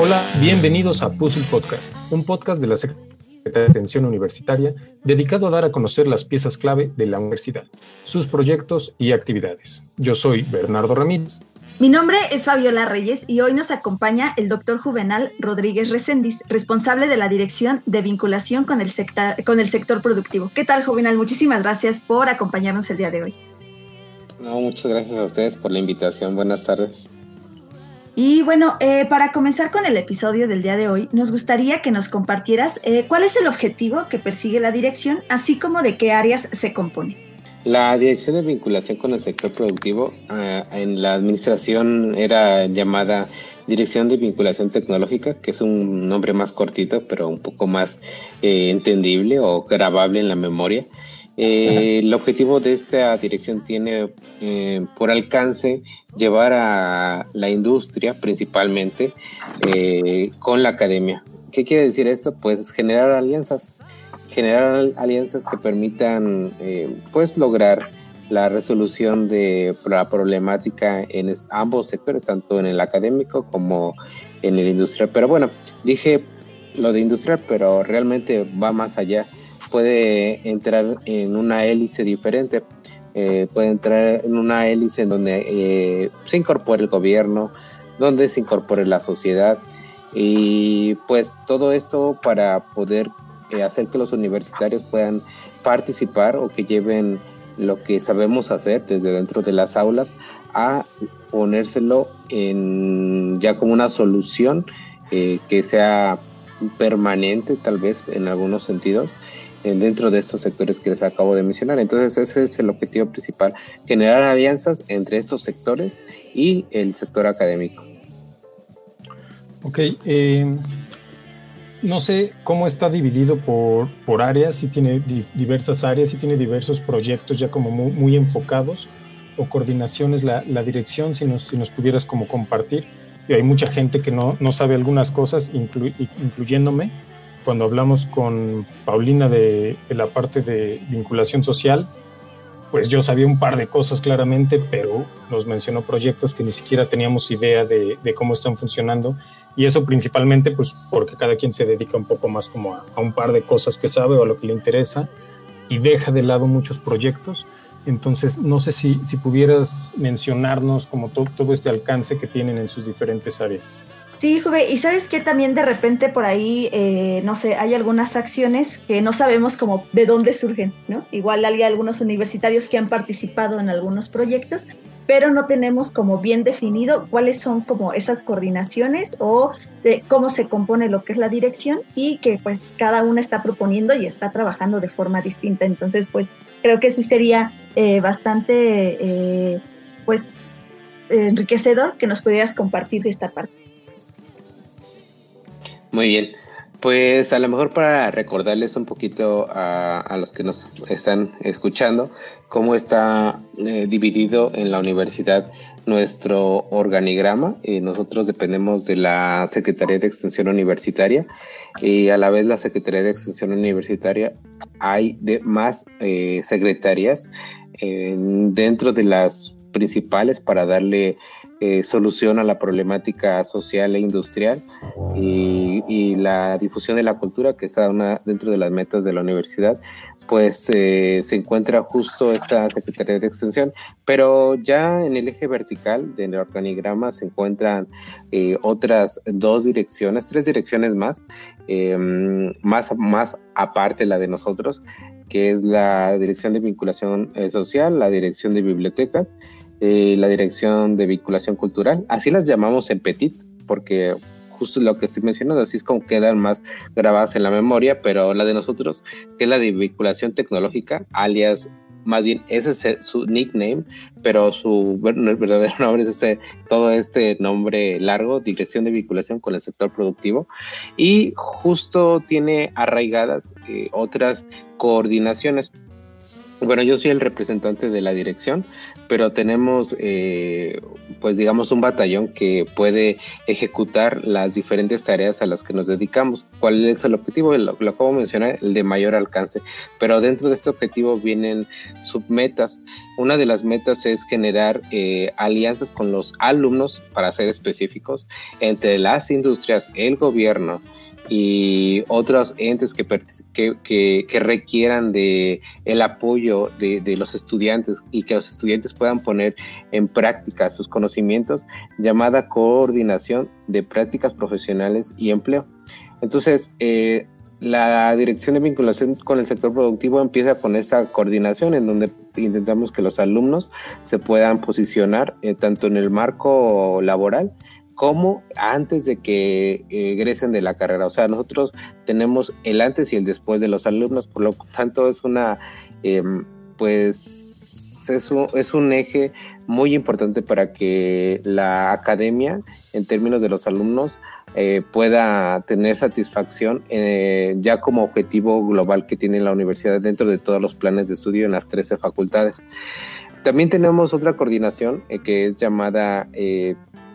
Hola, bienvenidos a Puzzle Podcast, un podcast de la Secretaría de Extensión Universitaria dedicado a dar a conocer las piezas clave de la universidad, sus proyectos y actividades. Yo soy Bernardo Ramírez. Mi nombre es Fabiola Reyes y hoy nos acompaña el doctor Juvenal Rodríguez Recendis, responsable de la Dirección de Vinculación con el, sector, con el sector productivo. ¿Qué tal, Juvenal? Muchísimas gracias por acompañarnos el día de hoy. No, muchas gracias a ustedes por la invitación. Buenas tardes. Y bueno, eh, para comenzar con el episodio del día de hoy, nos gustaría que nos compartieras eh, cuál es el objetivo que persigue la dirección, así como de qué áreas se compone. La dirección de vinculación con el sector productivo eh, en la administración era llamada Dirección de Vinculación Tecnológica, que es un nombre más cortito, pero un poco más entendible o grabable en la memoria. Eh, el objetivo de esta dirección tiene eh, por alcance llevar a la industria principalmente eh, con la academia. ¿Qué quiere decir esto? Pues generar alianzas, generar alianzas que permitan pues lograr la resolución de la problemática en ambos sectores, tanto en el académico como en el industrial. Pero bueno, dije lo de industrial, pero realmente va más allá puede entrar en una hélice diferente, eh, puede entrar en una hélice en donde eh, se incorpore el gobierno, donde se incorpore la sociedad y pues todo esto para poder eh, hacer que los universitarios puedan participar o que lleven lo que sabemos hacer desde dentro de las aulas a ponérselo en ya como una solución que sea permanente tal vez en algunos sentidos dentro de estos sectores que les acabo de mencionar. Entonces ese es el objetivo principal, generar alianzas entre estos sectores y el sector académico. Ok, eh, no sé cómo está dividido por, por áreas, si tiene diversas áreas, si tiene diversos proyectos ya como muy, enfocados o coordinaciones, la, la dirección, si nos, si nos pudieras como compartir. Y hay mucha gente que no, no sabe algunas cosas, incluyéndome cuando hablamos con Paulina de, la parte de vinculación social, pues yo sabía un par de cosas claramente, pero nos mencionó proyectos que ni siquiera teníamos idea de, cómo están funcionando. Y eso principalmente pues porque cada quien se dedica un poco más como a, un par de cosas que sabe o a lo que le interesa y deja de lado muchos proyectos. Entonces, no sé si, si pudieras mencionarnos como todo este alcance que tienen en sus diferentes áreas. Sí, Juve, y sabes que también de repente por ahí, eh, no sé, hay algunas acciones que no sabemos como de dónde surgen, ¿no? Igual hay algunos universitarios que han participado en algunos proyectos, pero no tenemos como bien definido cuáles son como esas coordinaciones o de cómo se compone lo que es la dirección y que pues cada una está proponiendo y está trabajando de forma distinta. Entonces, pues creo que sí sería eh, bastante, eh, pues, enriquecedor que nos pudieras compartir esta parte. Muy bien. Pues a lo mejor para recordarles un poquito a, los que nos están escuchando cómo está eh, dividido en la universidad nuestro organigrama. y nosotros dependemos de la Secretaría de Extensión Universitaria y a la vez la Secretaría de Extensión Universitaria hay de más eh, secretarias dentro de las principales para darle eh, solución a la problemática social e industrial y, la difusión de la cultura, que está una, dentro de las metas de la universidad, pues eh, se encuentra justo esta Secretaría de Extensión, pero ya en el eje vertical del organigrama se encuentran eh, otras dos direcciones, tres direcciones más, em, más, más aparte la de nosotros, que es la Dirección de Vinculación Social, la Dirección de Bibliotecas, eh, la Dirección de Vinculación Cultural. Así las llamamos en Petit, porque justo lo que estoy mencionando, así es como quedan más grabadas en la memoria, pero la de nosotros, que es la de vinculación tecnológica, alias, más bien ese es su nickname, pero su verdadero nombre es este, todo este nombre largo, Dirección de Vinculación con el Sector Productivo, y justo tiene arraigadas eh, otras coordinaciones Bueno, yo soy el representante de la dirección, pero tenemos, eh, pues digamos, un batallón que puede ejecutar las diferentes tareas a las que nos dedicamos. ¿Cuál es el objetivo? Lo, lo acabo de mencionar, el de mayor alcance. Pero dentro de este objetivo vienen submetas. Una de las metas es generar eh, alianzas con los alumnos, para ser específicos, entre las industrias, el gobierno, y otros entes que, que, que, requieran de el apoyo de, de, los estudiantes y que los estudiantes puedan poner en práctica sus conocimientos, llamada coordinación de prácticas profesionales y empleo. Entonces, eh, la dirección de vinculación con el sector productivo empieza con esta coordinación en donde intentamos que los alumnos se puedan posicionar eh, tanto en el marco laboral como antes de que eh, egresen de la carrera. O sea, nosotros tenemos el antes y el después de los alumnos, por lo tanto es una, em, pues, es un, es un eje muy importante para que la academia, en términos de los alumnos, eh, pueda tener satisfacción eh, ya como objetivo global que tiene la universidad dentro de todos los planes de estudio en las 13 facultades. También tenemos otra coordinación que es llamada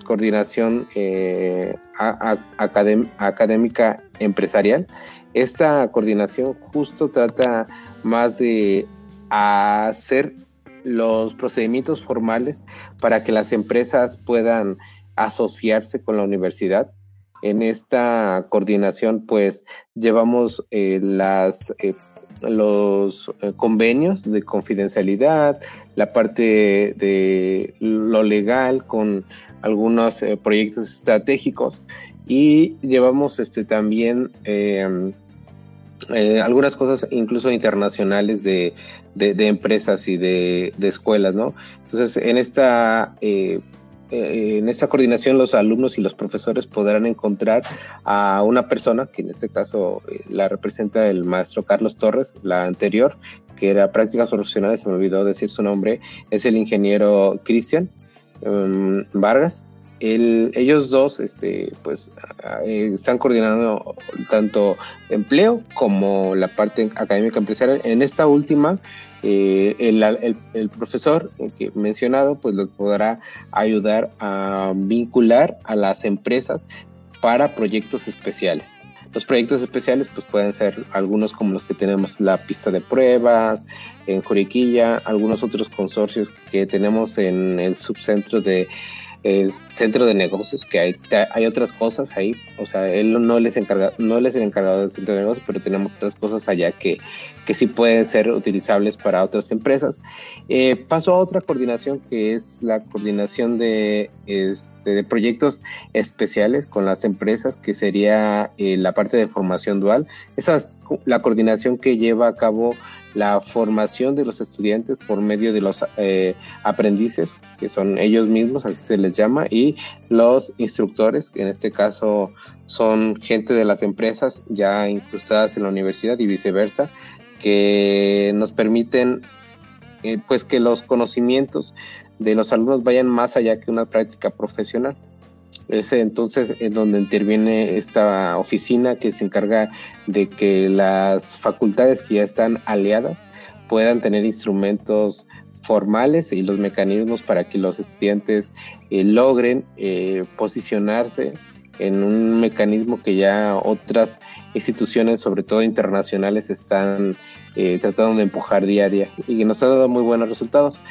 coordinación eh, académica empresarial. Esta coordinación justo trata más de hacer los procedimientos formales para que las empresas puedan asociarse con la universidad. En esta coordinación, pues llevamos eh, las eh, los convenios de confidencialidad, la parte de lo legal con algunos eh, proyectos estratégicos y llevamos este también eh, eh, algunas cosas incluso internacionales de, de, empresas y de, de, escuelas, ¿no? Entonces, en esta, en esta coordinación los alumnos y los profesores podrán encontrar a una persona, que en este caso la representa el maestro Carlos Torres, la anterior, que era prácticas profesionales, se me olvidó decir su nombre, es el ingeniero Cristian, Em, Vargas. ellos dos este, pues, eh, están coordinando tanto empleo como la parte académica empresarial. En esta última, eh, el, profesor que mencionado pues les podrá ayudar a vincular a las empresas para proyectos especiales. Los proyectos especiales pues pueden ser algunos como los que tenemos la pista de pruebas en Juriquilla, algunos otros consorcios que tenemos en el subcentro de el centro de negocios, que hay, hay otras cosas ahí, o sea, él no les encarga, no les es el encargado del centro de negocios, pero tenemos otras cosas allá que, que sí pueden ser utilizables para otras empresas. Eh, paso a otra coordinación que es la coordinación de, este, de proyectos especiales con las empresas, que sería eh, la parte de formación dual. Esa es la coordinación que lleva a cabo la formación de los estudiantes por medio de los eh, aprendices, que son ellos mismos, así se les llama, y los instructores, que en este caso son gente de las empresas ya incrustadas en la universidad y viceversa, que nos permiten eh, pues que los conocimientos de los alumnos vayan más allá que una práctica profesional. Es entonces en donde interviene esta oficina que se encarga de que las facultades que ya están aliadas puedan tener instrumentos formales y los mecanismos para que los estudiantes eh, logren eh, posicionarse en un mecanismo que ya otras instituciones, sobre todo internacionales, están eh, tratando de empujar día a día y que nos ha dado muy buenos resultados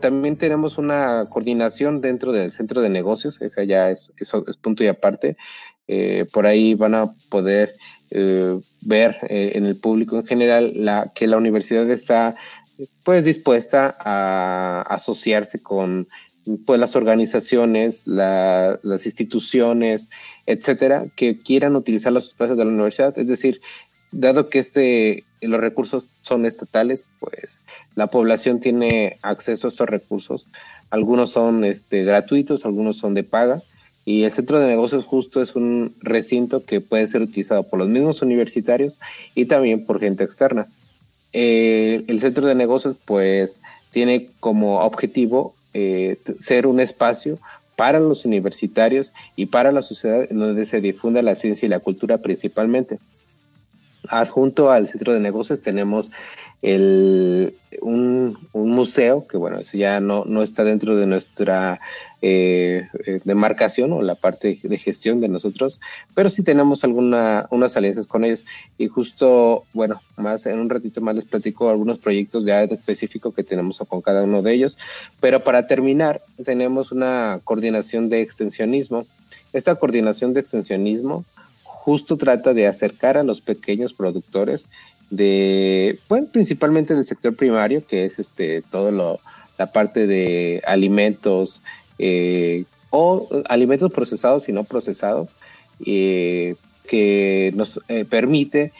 también tenemos una coordinación dentro del centro de negocios, esa ya es, eso es punto y aparte. Eh, por ahí van a poder eh, ver eh, en el público en general que la universidad está pues dispuesta a asociarse con pues las organizaciones, las instituciones, etcétera, que quieran utilizar los espacios de la universidad. Es decir, dado que este los recursos son estatales, pues la población tiene acceso a estos recursos. Algunos son este, gratuitos, algunos son de paga. Y el centro de negocios justo es un recinto que puede ser utilizado por los mismos universitarios y también por gente externa. Eh, el centro de negocios pues tiene como objetivo eh, ser un espacio para los universitarios y para la sociedad donde se difunda la ciencia y la cultura principalmente. Adjunto al centro de negocios tenemos el, un, museo que bueno, eso ya no, no está dentro de nuestra eh, eh, demarcación o la parte de gestión de nosotros, pero sí tenemos alguna, unas alianzas con ellos y justo, bueno, más en un ratito más les platico algunos proyectos área específico que tenemos con cada uno de ellos, pero para terminar tenemos una coordinación de extensionismo. Esta coordinación de extensionismo justo trata de acercar a los pequeños productores de, bueno, principalmente del sector primario, que es este todo lo, la parte de alimentos eh, o alimentos procesados y no procesados, eh, que nos eh, permite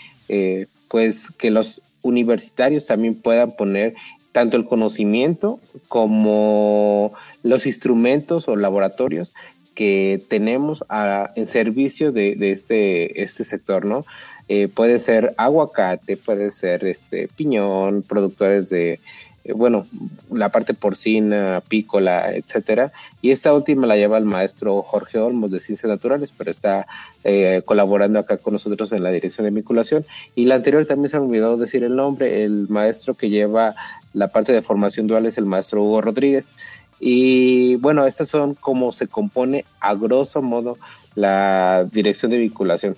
pues que los universitarios también puedan poner tanto el conocimiento como los instrumentos o laboratorios que tenemos a, en servicio de, de, este, este sector, ¿no? Eh, puede ser aguacate, puede ser este piñón, productores de, eh, bueno, la parte porcina, pícola, etcétera. Y esta última la lleva el maestro Jorge Olmos de Ciencias Naturales, pero está eh, colaborando acá con nosotros en la dirección de vinculación. Y la anterior también se me olvidó decir el nombre, el maestro que lleva la parte de formación dual es el maestro Hugo Rodríguez. Y bueno, estas son como se compone a grosso modo la dirección de vinculación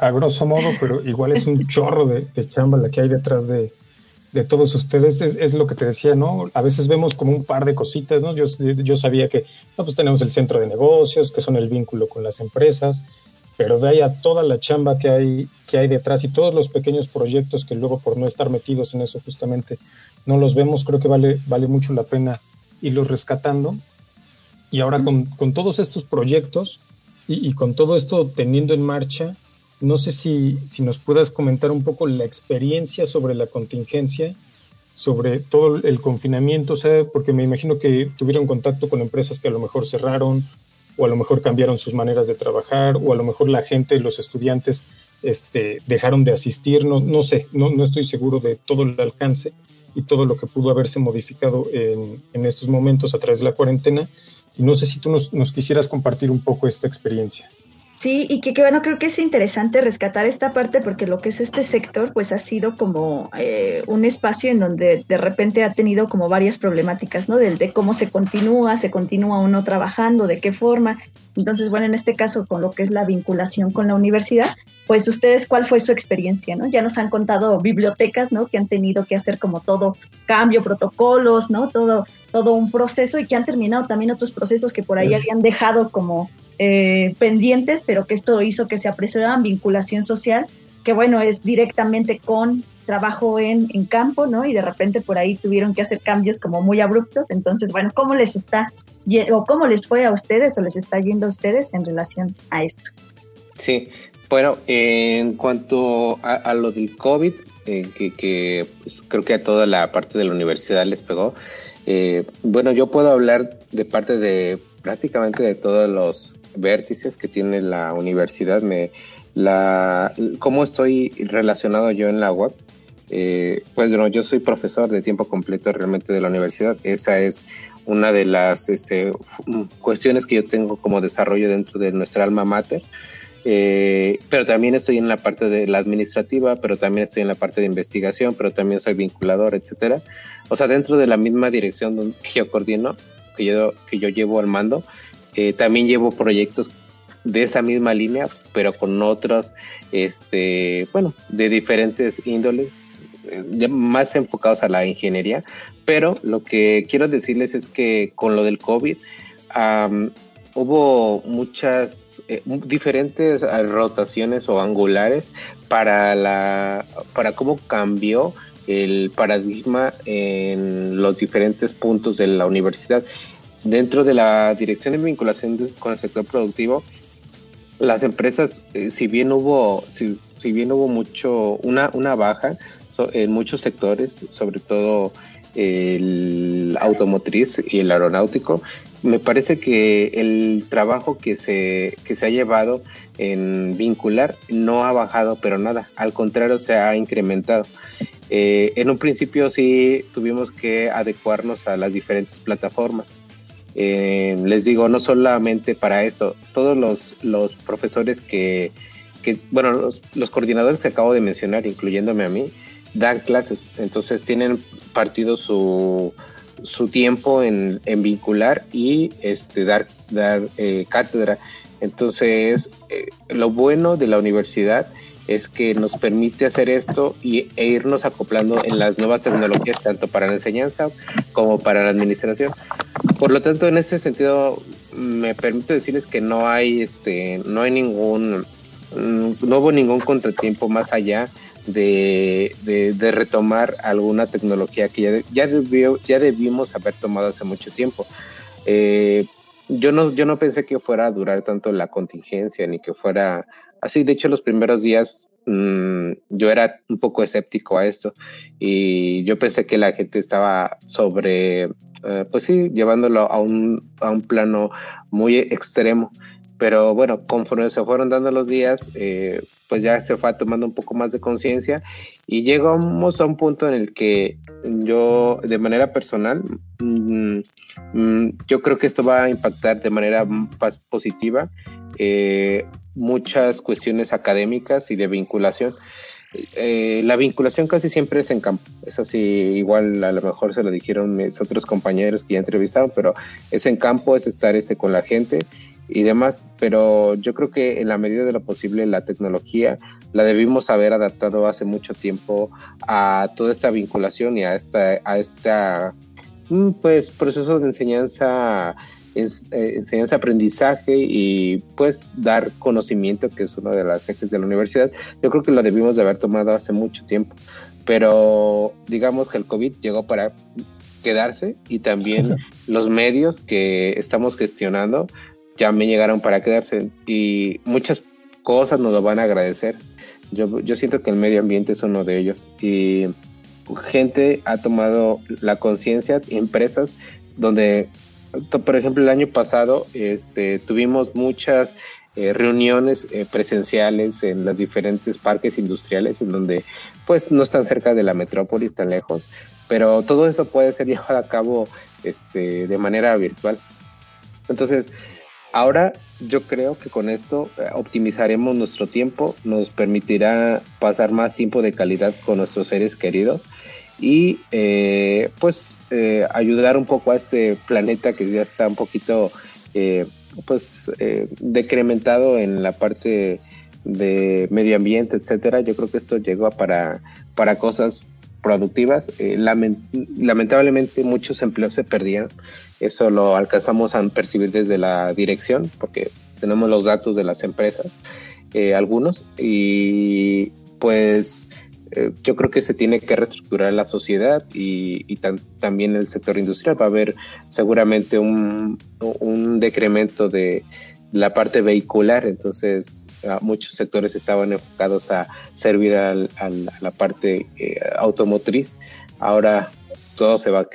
a, grosso modo, pero igual es un chorro de, chamba la que hay detrás de, todos ustedes. Es, lo que te decía, ¿no? A veces vemos como un par de cositas, ¿no? Yo, yo sabía que no, pues tenemos el centro de negocios, que son el vínculo con las empresas, pero de ahí a toda la chamba que hay, que hay detrás y todos los pequeños proyectos que luego por no estar metidos en eso justamente no los vemos, creo que vale, vale mucho la pena irlos rescatando. Y ahora con, con todos estos proyectos, y, con todo esto teniendo en marcha, no sé si, si nos puedas comentar un poco la experiencia sobre la contingencia, sobre todo el confinamiento, o sea, porque me imagino que tuvieron contacto con empresas que a lo mejor cerraron, o a lo mejor cambiaron sus maneras de trabajar, o a lo mejor la gente, los estudiantes, este, dejaron de asistir, no, no sé, no, no estoy seguro de todo el alcance y todo lo que pudo haberse modificado en, en estos momentos a través de la cuarentena, y no sé si tú nos, nos quisieras compartir un poco esta experiencia. Sí, y que, bueno, creo que es interesante rescatar esta parte porque lo que es este sector, pues ha sido como eh, un espacio en donde de repente ha tenido como varias problemáticas, ¿no? Del de cómo se continúa, se continúa uno trabajando, de qué forma. Entonces, bueno, en este caso, con lo que es la vinculación con la universidad, pues ustedes, ¿cuál fue su experiencia, no? Ya nos han contado bibliotecas, ¿no? Que han tenido que hacer como todo cambio, protocolos, ¿no? Todo, todo un proceso y que han terminado también otros procesos que por ahí habían dejado como eh, pendientes, pero que esto hizo que se apresuraran vinculación social, que bueno, es directamente con trabajo en, en campo, ¿no? Y de repente por ahí tuvieron que hacer cambios como muy abruptos. Entonces, bueno, ¿cómo les está, o cómo les fue a ustedes o les está yendo a ustedes en relación a esto? Sí, bueno, en cuanto a, lo del COVID, eh, que, pues, creo que a toda la parte de la universidad les pegó, eh, bueno, yo puedo hablar de parte de prácticamente de todos los vértices que tiene la universidad, me, la, cómo estoy relacionado yo en la web. Eh, pues bueno, yo soy profesor de tiempo completo realmente de la universidad. Esa es una de las este, cuestiones que yo tengo como desarrollo dentro de nuestra alma mater. Eh, pero también estoy en la parte de la administrativa, pero también estoy en la parte de investigación, pero también soy vinculador, etcétera. O sea, dentro de la misma dirección que yo coordino, que yo, que yo llevo al mando, eh, también llevo proyectos de esa misma línea, pero con otros, este, bueno, de diferentes índoles, eh, más enfocados a la ingeniería. Pero lo que quiero decirles es que con lo del COVID hubo muchas eh, diferentes rotaciones o angulares para la para cómo cambió el paradigma en los diferentes puntos de la universidad Dentro de la dirección de vinculación con el sector productivo, las empresas, eh, si bien hubo, si, bien hubo mucho, una, una baja en muchos sectores, sobre todo el automotriz y el aeronáutico, me parece que el trabajo que se, que se ha llevado en vincular no ha bajado, pero nada, al contrario se ha incrementado. Eh, en un principio sí tuvimos que adecuarnos a las diferentes plataformas eh, les digo, no solamente para esto, todos los, los profesores que, que, bueno, los, los, coordinadores que acabo de mencionar, incluyéndome a mí, dan clases, entonces tienen partido su, su tiempo en, en, vincular y este, dar, dar eh, cátedra. Entonces, eh, lo bueno de la universidad es que nos permite hacer esto y, e irnos acoplando en las nuevas tecnologías, tanto para la enseñanza como para la administración. Por lo tanto, en ese sentido, me permito decirles que no hay, este, no hay ningún, no hubo ningún contratiempo más allá de, de, retomar alguna tecnología que ya, ya, debió, ya debimos haber tomado hace mucho tiempo. Eh, yo no, yo no pensé que fuera a durar tanto la contingencia ni que fuera así. De hecho, los primeros días mmm, yo era un poco escéptico a esto y yo pensé que la gente estaba sobre, uh, pues sí, llevándolo a un, a un plano muy extremo. Pero bueno, conforme se fueron dando los días, eh, pues ya se fue tomando un poco más de conciencia y llegamos a un punto en el que yo, de manera personal, mmm, mmm, yo creo que esto va a impactar de manera más positiva eh, muchas cuestiones académicas y de vinculación. Eh, la vinculación casi siempre es en campo. Eso sí, igual a lo mejor se lo dijeron mis otros compañeros que ya entrevistaron, pero es en campo, es estar este con la gente y demás. Pero yo creo que en la medida de lo posible la tecnología la debimos haber adaptado hace mucho tiempo a toda esta vinculación y a esta, a esta mm, pues proceso de enseñanza es eh, enseñanza, aprendizaje y pues dar conocimiento, que es uno de las ejes de la universidad. Yo creo que lo debimos de haber tomado hace mucho tiempo, pero digamos que el COVID llegó para quedarse y también los medios que estamos gestionando ya me llegaron para quedarse y muchas cosas nos lo van a agradecer. Yo, yo siento que el medio ambiente es uno de ellos y gente ha tomado la conciencia, empresas donde por ejemplo, el año pasado este, tuvimos muchas eh, reuniones eh, presenciales en los diferentes parques industriales, en donde pues no están cerca de la metrópolis, tan lejos, pero todo eso puede ser llevado a cabo este, de manera virtual. Entonces, ahora yo creo que con esto eh, optimizaremos nuestro tiempo, nos permitirá pasar más tiempo de calidad con nuestros seres queridos y eh, pues eh, ayudar un poco a este planeta que ya está un poquito eh, pues decrementado en la parte de medio ambiente, etcétera. Yo creo que esto llegó para, para cosas productivas. lamentablemente muchos empleos se perdieron. Eso lo alcanzamos a percibir desde la dirección porque tenemos los datos de las empresas, algunos, y pues eh, yo creo que se tiene que reestructurar la sociedad y, también el sector industrial. Va a haber seguramente un, decremento de la parte vehicular, entonces muchos sectores estaban enfocados a servir a la parte eh, automotriz. Ahora todo se va a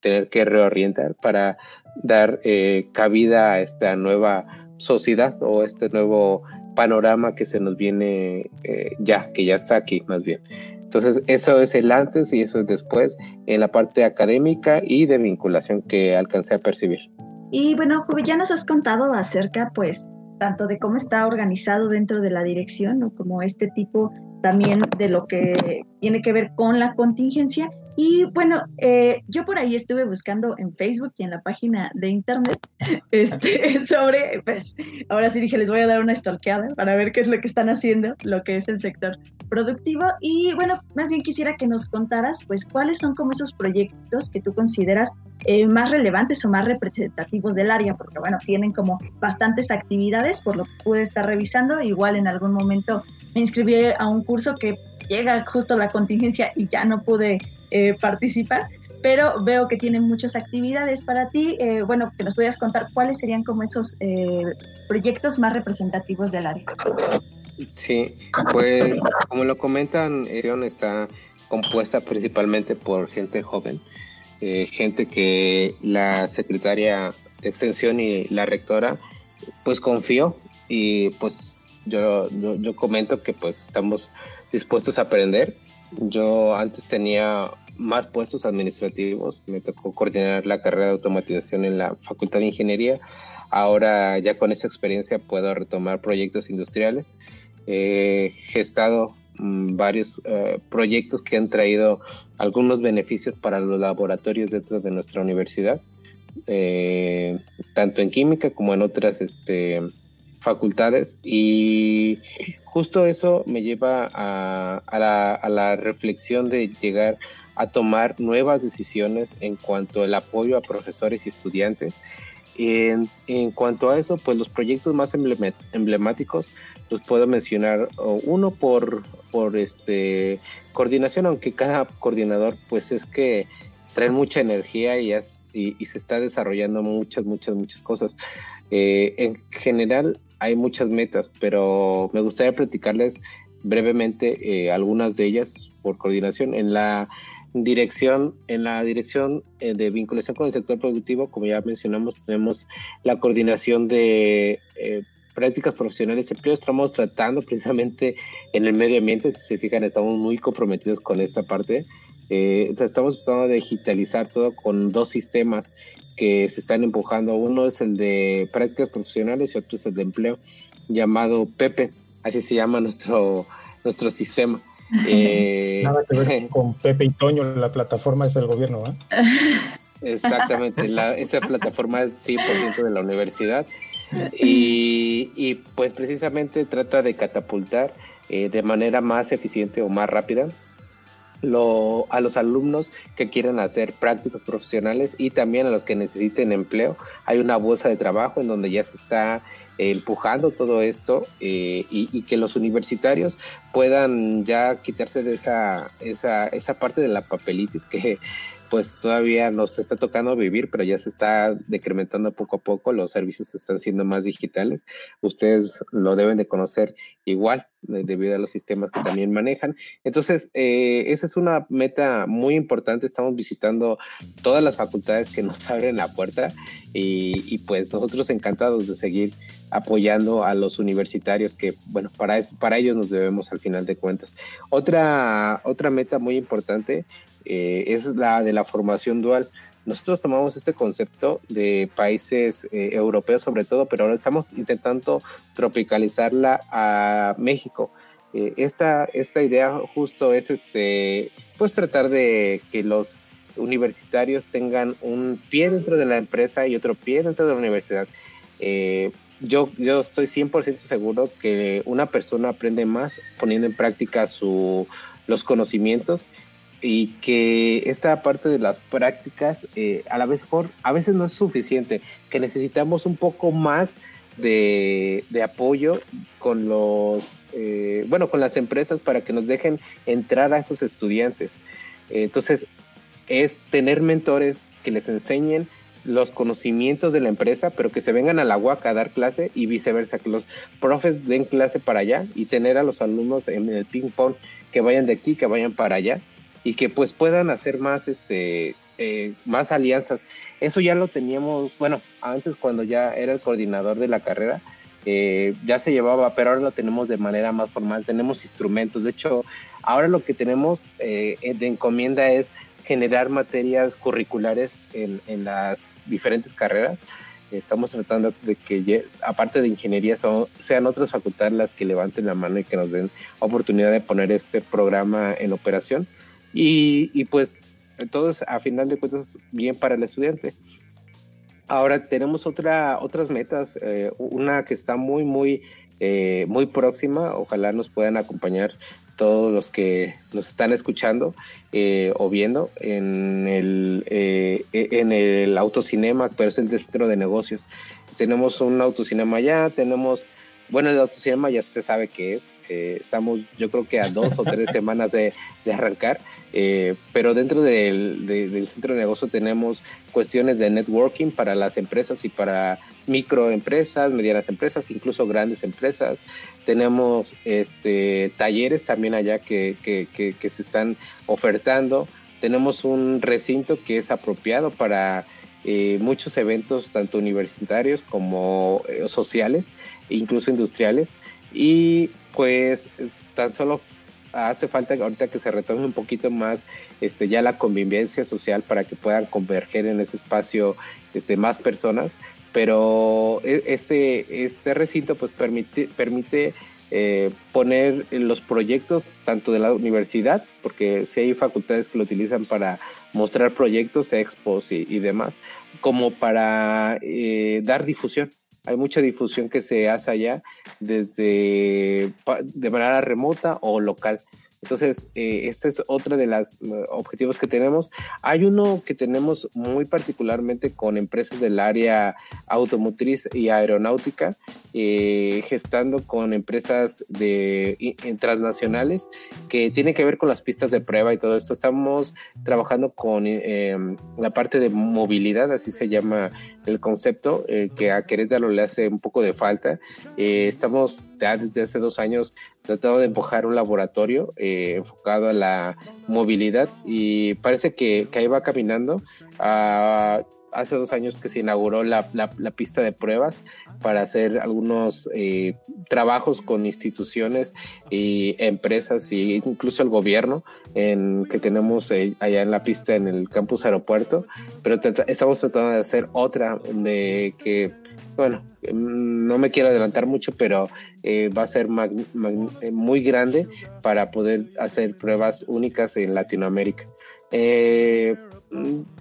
tener que reorientar para dar eh, cabida a esta nueva sociedad o este nuevo panorama que se nos viene eh, ya, que ya está aquí más bien. Entonces, eso es el antes y eso es después en la parte académica y de vinculación que alcancé a percibir. Y bueno, Juve, ya nos has contado acerca, pues, tanto de cómo está organizado dentro de la dirección, como este tipo también de lo que tiene que ver con la contingencia y bueno, eh, yo por ahí estuve buscando en Facebook y en la página de internet este, sobre, pues ahora sí dije, les voy a dar una estorqueada para ver qué es lo que están haciendo, lo que es el sector productivo. Y bueno, más bien quisiera que nos contaras, pues, cuáles son como esos proyectos que tú consideras eh, más relevantes o más representativos del área, porque bueno, tienen como bastantes actividades, por lo que pude estar revisando. Igual en algún momento me inscribí a un curso que llega justo la contingencia y ya no pude eh, participar, pero veo que tienen muchas actividades para ti. Eh, bueno, que nos puedas contar cuáles serían como esos eh, proyectos más representativos del área. Sí, pues como lo comentan, está compuesta principalmente por gente joven, gente que la secretaria de extensión y la rectora pues confió y pues yo, yo, yo comento que pues estamos dispuestos a aprender. Yo antes tenía más puestos administrativos, me tocó coordinar la carrera de automatización en la Facultad de Ingeniería. Ahora ya con esa experiencia puedo retomar proyectos industriales. Gestado mm, varios proyectos que han traído algunos beneficios para los laboratorios dentro de nuestra universidad, tanto en química como en otras este, facultades. Y justo eso me lleva a, la, reflexión de llegar a tomar nuevas decisiones en cuanto al apoyo a profesores y estudiantes. En, en cuanto a eso, pues los proyectos más emblemáticos los puedo mencionar uno por, por este coordinación, aunque cada coordinador pues es que trae mucha energía y, y, se está desarrollando muchas, muchas, muchas cosas. Eh, en general, hay muchas metas, pero me gustaría platicarles brevemente eh, algunas de ellas por coordinación. En la dirección, en la dirección eh, de vinculación con el sector productivo, como ya mencionamos, tenemos la coordinación de eh, prácticas profesionales y empleo. Estamos tratando precisamente en el medio ambiente, si se fijan, estamos muy comprometidos con esta parte. estamos tratando de digitalizar todo con dos sistemas que se están empujando. Uno es el de prácticas profesionales y otro es el de empleo, llamado Pepe, así se llama nuestro, nuestro sistema. Eh, Nada que ver con Pepe y Toño, la plataforma es del gobierno, ¿eh? Exactamente, esa plataforma es 100% de la universidad y, y, pues precisamente trata de catapultar eh, de manera más eficiente o más rápida lo, a los alumnos que quieran hacer prácticas profesionales y también a los que necesiten empleo. Hay una bolsa de trabajo en donde ya se está eh, empujando todo esto eh, y, que los universitarios puedan ya quitarse de esa, esa, esa parte de la papelitis que pues todavía nos está tocando vivir, pero ya se está decrementando poco a poco, los servicios están siendo más digitales, ustedes lo deben de conocer igual debido a los sistemas que también manejan. Entonces, eh, esa es una meta muy importante, estamos visitando todas las facultades que nos abren la puerta y, pues nosotros encantados de seguir apoyando a los universitarios que, bueno, para, para ellos nos debemos al final de cuentas. Otra, otra meta muy importante eh, es la de la formación dual. Nosotros tomamos este concepto de países eh, europeos sobre todo, pero ahora estamos intentando tropicalizarla a México. Eh, esta, esta idea justo es este, pues tratar de que los universitarios tengan un pie dentro de la empresa y otro pie dentro de la universidad. yo, yo estoy 100% seguro que una persona aprende más poniendo en práctica su, los conocimientos y que esta parte de las prácticas eh, a la vez a veces no es suficiente, que necesitamos un poco más de, apoyo con los eh, bueno con las empresas para que nos dejen entrar a esos estudiantes. entonces es tener mentores que les enseñen los conocimientos de la empresa, pero que se vengan a la UAC a dar clase y viceversa, que los profes den clase para allá y tener a los alumnos en el ping pong que vayan de aquí, que vayan para allá y que pues puedan hacer más este eh, más alianzas. Eso ya lo teníamos, bueno, antes cuando ya era el coordinador de la carrera, eh, ya se llevaba, pero ahora lo tenemos de manera más formal, tenemos instrumentos. De hecho, ahora lo que tenemos eh, de encomienda es generar materias curriculares en, en, las diferentes carreras. Estamos tratando de que, aparte de ingeniería, son, sean otras facultades las que levanten la mano y que nos den oportunidad de poner este programa en operación y, pues todo es a final de cuentas bien para el estudiante. Ahora tenemos otra, otras metas, eh, una que está muy, muy, eh, muy próxima, ojalá nos puedan acompañar todos los que nos están escuchando eh, o viendo en el, en el autocinema, pero es el centro de negocios. Tenemos un autocinema allá, tenemos bueno, el autocinema ya se sabe qué es. Eh, estamos, yo creo que a dos o tres semanas de, arrancar. Eh, pero dentro del, centro de negocio tenemos cuestiones de networking para las empresas y para microempresas, medianas empresas, incluso grandes empresas. Tenemos este, talleres también allá que, que se están ofertando. Tenemos un recinto que es apropiado para eh, muchos eventos, tanto universitarios como eh, sociales, incluso industriales. Y pues tan solo hace falta ahorita que se retome un poquito más este, ya la convivencia social para que puedan converger en ese espacio este, más personas. Pero e, este, este recinto pues permite, permite eh, poner los proyectos tanto de la universidad, porque si hay facultades que lo utilizan para mostrar proyectos, expos y, demás, como para eh, dar difusión. Hay mucha difusión que se hace allá desde de manera remota o local. Entonces, eh, este es otro de los eh, objetivos que tenemos. Hay uno que tenemos muy particularmente con empresas del área automotriz y aeronáutica, eh, gestando con empresas de, transnacionales que tiene que ver con las pistas de prueba y todo esto. Estamos trabajando con em, la parte de movilidad, así se llama el concepto, que a Querétaro le hace un poco de falta. estamos ya desde hace dos años tratado de empujar un laboratorio eh, enfocado a la movilidad y parece que, ahí va caminando. Ah, hace dos años que se inauguró la, pista de pruebas para hacer algunos eh, trabajos con instituciones y empresas e incluso el gobierno en, que tenemos eh, allá en la pista en el campus aeropuerto, pero estamos tratando de hacer otra de que bueno, mm, no me quiero adelantar mucho, pero eh, va a ser muy grande para poder hacer pruebas únicas en Latinoamérica. Eh,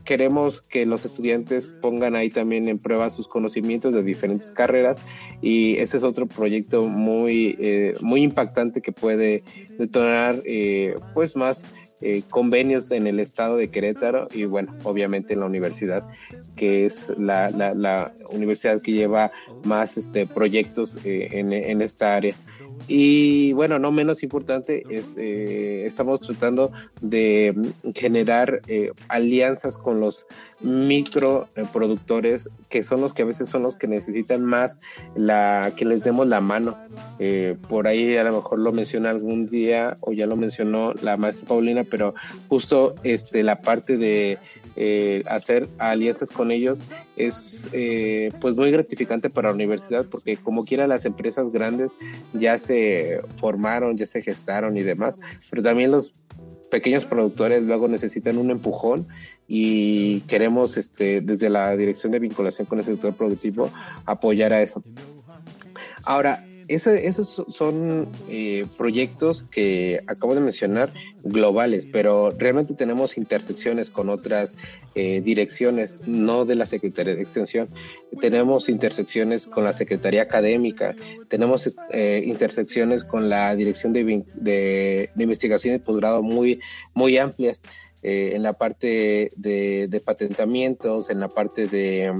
queremos que los estudiantes pongan ahí también en prueba sus conocimientos de diferentes carreras y ese es otro proyecto muy, muy impactante que puede detonar pues más eh, convenios en el estado de Querétaro y bueno, obviamente en la universidad, que es la, la, universidad que lleva más este, proyectos eh, en, en esta área. Y bueno, no menos importante, este, estamos tratando de generar eh, alianzas con los microproductores, que son los que a veces son los que necesitan más la que les demos la mano. Eh, por ahí a lo mejor lo menciona algún día o ya lo mencionó la maestra Paulina, pero justo este, la parte de eh, hacer alianzas con ellos es eh, pues muy gratificante para la universidad porque como quiera las empresas grandes ya se formaron, ya se gestaron y demás, pero también los pequeños productores luego necesitan un empujón y queremos este, desde la dirección de vinculación con el sector productivo apoyar a eso. Ahora, esos son eh, proyectos que acabo de mencionar globales, pero realmente tenemos intersecciones con otras eh, direcciones, no de la Secretaría de Extensión. Tenemos intersecciones con la Secretaría Académica, tenemos eh, intersecciones con la Dirección de, de, Investigación y Posgrado muy, muy amplias en la parte de, de patentamientos, en la parte de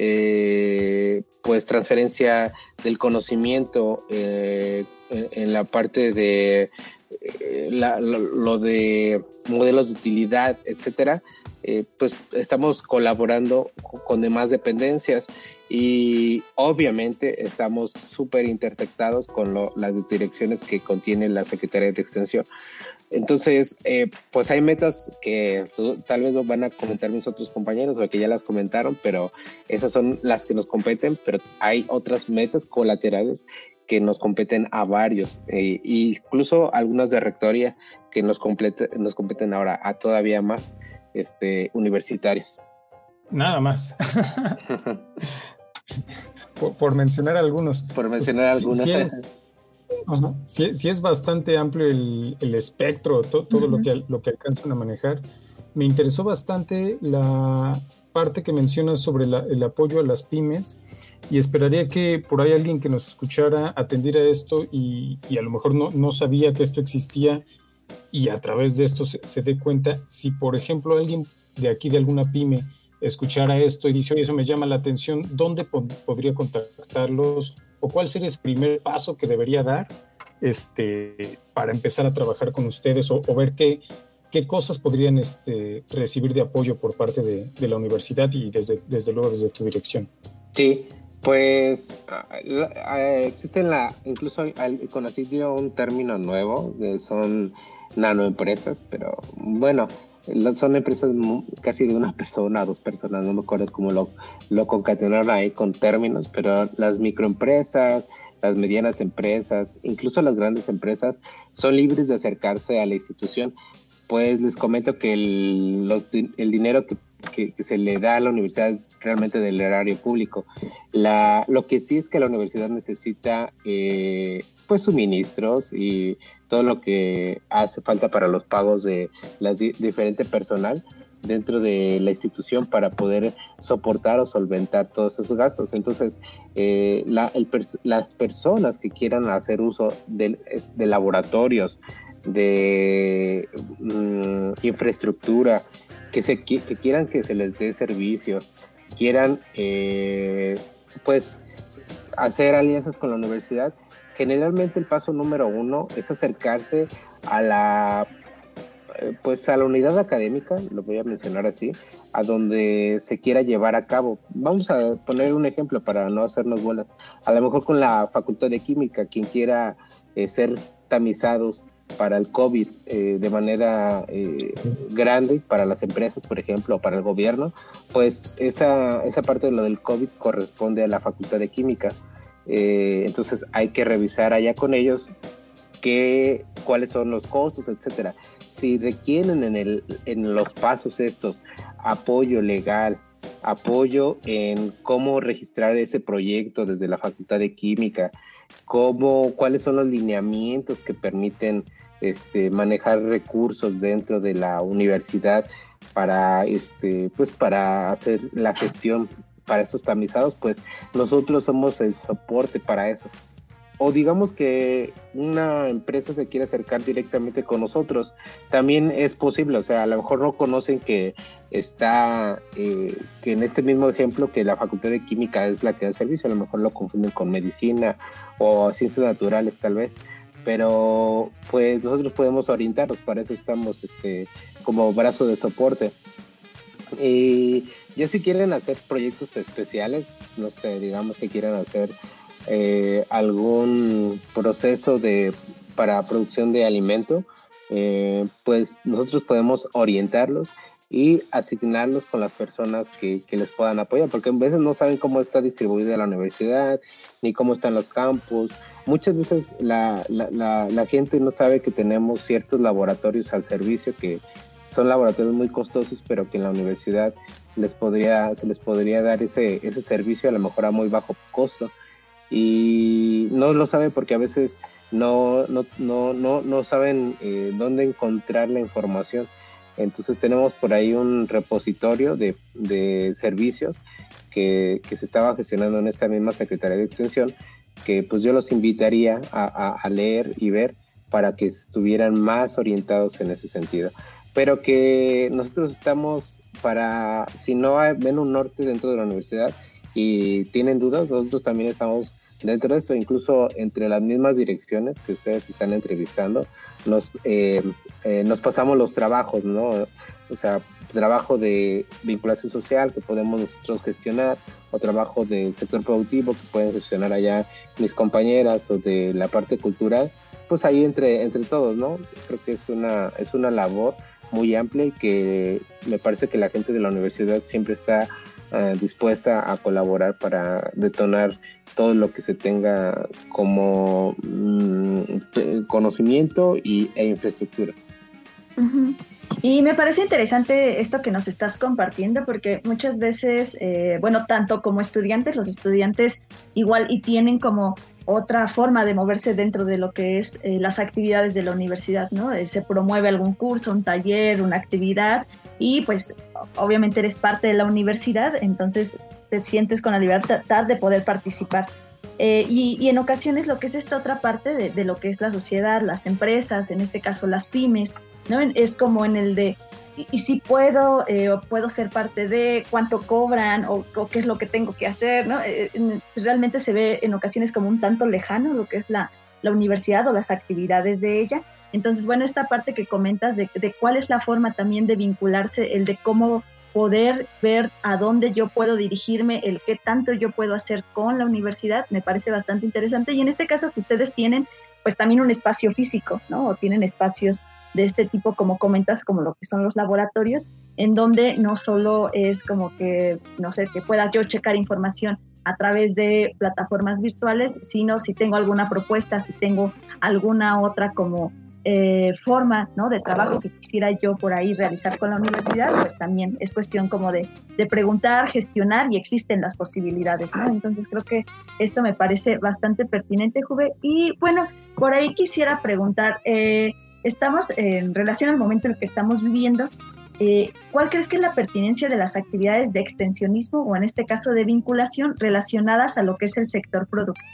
eh, pues transferencia del conocimiento eh, en, la parte de eh, lo, de modelos de utilidad, etcétera, pues estamos colaborando con demás dependencias y obviamente estamos súper intersectados con las direcciones que contiene la Secretaría de Extensión. Entonces, eh, pues hay metas que tal vez van a comentar mis otros compañeros o que ya las comentaron, pero esas son las que nos competen, pero hay otras metas colaterales que nos competen a varios, e incluso algunas de rectoría que nos, nos competen ahora a todavía más este, universitarios. Nada más. por, mencionar algunos. Por mencionar algunos. Sí, es bastante amplio el, espectro, todo lo, que, lo que alcanzan a manejar. Me interesó bastante la parte que mencionas sobre el apoyo a las pymes y esperaría que por ahí alguien que nos escuchara atendiera esto y, a lo mejor no, no, sabía que esto existía y a través de esto se, dé cuenta si, por ejemplo, alguien de aquí de alguna pyme escuchara esto y dice, oye, eso me llama la atención, ¿dónde podría contactarlos? O cuál sería ese primer paso que debería dar este, para empezar a trabajar con ustedes o, ver qué, qué cosas podrían este, recibir de apoyo por parte de, la universidad y desde, desde luego desde tu dirección. Sí, pues existe la, incluso con así dio un término nuevo, que son nanoempresas, pero bueno, son empresas casi de una persona, dos personas, no me acuerdo cómo lo, lo concatenaron ahí con términos, pero las microempresas, las medianas empresas, incluso las grandes empresas, son libres de acercarse a la institución. Pues les comento que el, el dinero que, que, se le da a la universidad es realmente del erario público. La, lo que sí es que la universidad necesita eh, pues suministros y todo lo que hace falta para los pagos de la diferente personal dentro de la institución para poder soportar o solventar todos esos gastos. Entonces, eh, las personas que quieran hacer uso de, laboratorios, de mm, infraestructura, que, se, que quieran que se les dé servicio, quieran eh, pues hacer alianzas con la universidad, generalmente el paso número uno es acercarse a la eh, pues a la unidad académica, lo voy a mencionar así, a donde se quiera llevar a cabo. Vamos a poner un ejemplo para no hacernos bolas. A lo mejor con la Facultad de Química, quien quiera eh, ser tamizados para el COVID eh, de manera grande para las empresas, por ejemplo, o para el gobierno, pues esa, esa parte de lo del COVID corresponde a la Facultad de Química. Entonces hay que revisar allá con ellos qué, cuáles son los costos, etcétera. Si requieren en los pasos estos apoyo legal, apoyo en cómo registrar ese proyecto desde la Facultad de Química, cómo, cuáles son los lineamientos que permiten este, manejar recursos dentro de la universidad para, este, pues para hacer la gestión para estos tamizados, pues nosotros somos el soporte para eso o digamos que una empresa se quiere acercar directamente con nosotros, también es posible, o sea, a lo mejor no conocen que está, eh, que en este mismo ejemplo, que la Facultad de Química es la que da servicio, a lo mejor lo confunden con medicina o ciencias naturales tal vez, pero pues nosotros podemos orientarlos, para eso estamos este, como brazo de soporte. Y ya si quieren hacer proyectos especiales, no sé, digamos que quieran hacer eh, algún proceso de, para producción de alimento, eh, pues nosotros podemos orientarlos y asignarlos con las personas que, les puedan apoyar, porque a veces no saben cómo está distribuida la universidad, ni cómo están los campus. Muchas veces la, la, gente no sabe que tenemos ciertos laboratorios al servicio que son laboratorios muy costosos, pero que en la universidad les podría, se les podría dar ese, ese servicio a lo mejor a muy bajo costo y no lo saben porque a veces no, no, no, no, no saben eh, dónde encontrar la información. Entonces tenemos por ahí un repositorio de, de servicios que, que, se estaba gestionando en esta misma Secretaría de Extensión, que pues yo los invitaría a, a, leer y ver para que estuvieran más orientados en ese sentido. Pero que nosotros estamos para, si no ven un norte dentro de la universidad y tienen dudas, nosotros también estamos Dentro de eso, incluso entre las mismas direcciones que ustedes están entrevistando, nos, eh, eh, nos pasamos los trabajos, ¿no? O sea, trabajo de vinculación social que podemos nosotros gestionar, o trabajo del sector productivo que pueden gestionar allá mis compañeras, o de la parte cultural, pues ahí entre, entre todos, ¿no? Creo que es una, es una labor muy amplia y que me parece que la gente de la universidad siempre está eh, dispuesta a colaborar para detonar todo lo que se tenga como mm, conocimiento y, e infraestructura. Y me parece interesante esto que nos estás compartiendo porque muchas veces, eh, bueno, tanto como estudiantes, los estudiantes igual y tienen como otra forma de moverse dentro de lo que es eh, las actividades de la universidad, ¿no? se promueve algún curso, un taller, una actividad y pues obviamente eres parte de la universidad, entonces te sientes con la libertad de poder participar. Eh, y, en ocasiones lo que es esta otra parte de, lo que es la sociedad, las empresas, en este caso las pymes, ¿no? Es como en el de, y, si puedo, eh, o puedo ser parte de cuánto cobran o, qué es lo que tengo que hacer, ¿no? Eh, realmente se ve en ocasiones como un tanto lejano lo que es la, la universidad o las actividades de ella. Entonces, bueno, esta parte que comentas de, cuál es la forma también de vincularse, el de cómo poder ver a dónde yo puedo dirigirme, el qué tanto yo puedo hacer con la universidad, me parece bastante interesante. Y en este caso que ustedes tienen, pues también un espacio físico, ¿no? O tienen espacios de este tipo, como comentas, como lo que son los laboratorios, en donde no solo es como que, no sé, que pueda yo checar información a través de plataformas virtuales, sino si tengo alguna propuesta, si tengo alguna otra como eh, forma ¿no? de trabajo que quisiera yo por ahí realizar con la universidad, pues también es cuestión como de, de preguntar, gestionar y existen las posibilidades, ¿no? Entonces creo que esto me parece bastante pertinente, Juve. Y bueno, por ahí quisiera preguntar, eh, estamos en relación al momento en el que estamos viviendo, eh, ¿cuál crees que es la pertinencia de las actividades de extensionismo o en este caso de vinculación relacionadas a lo que es el sector productivo?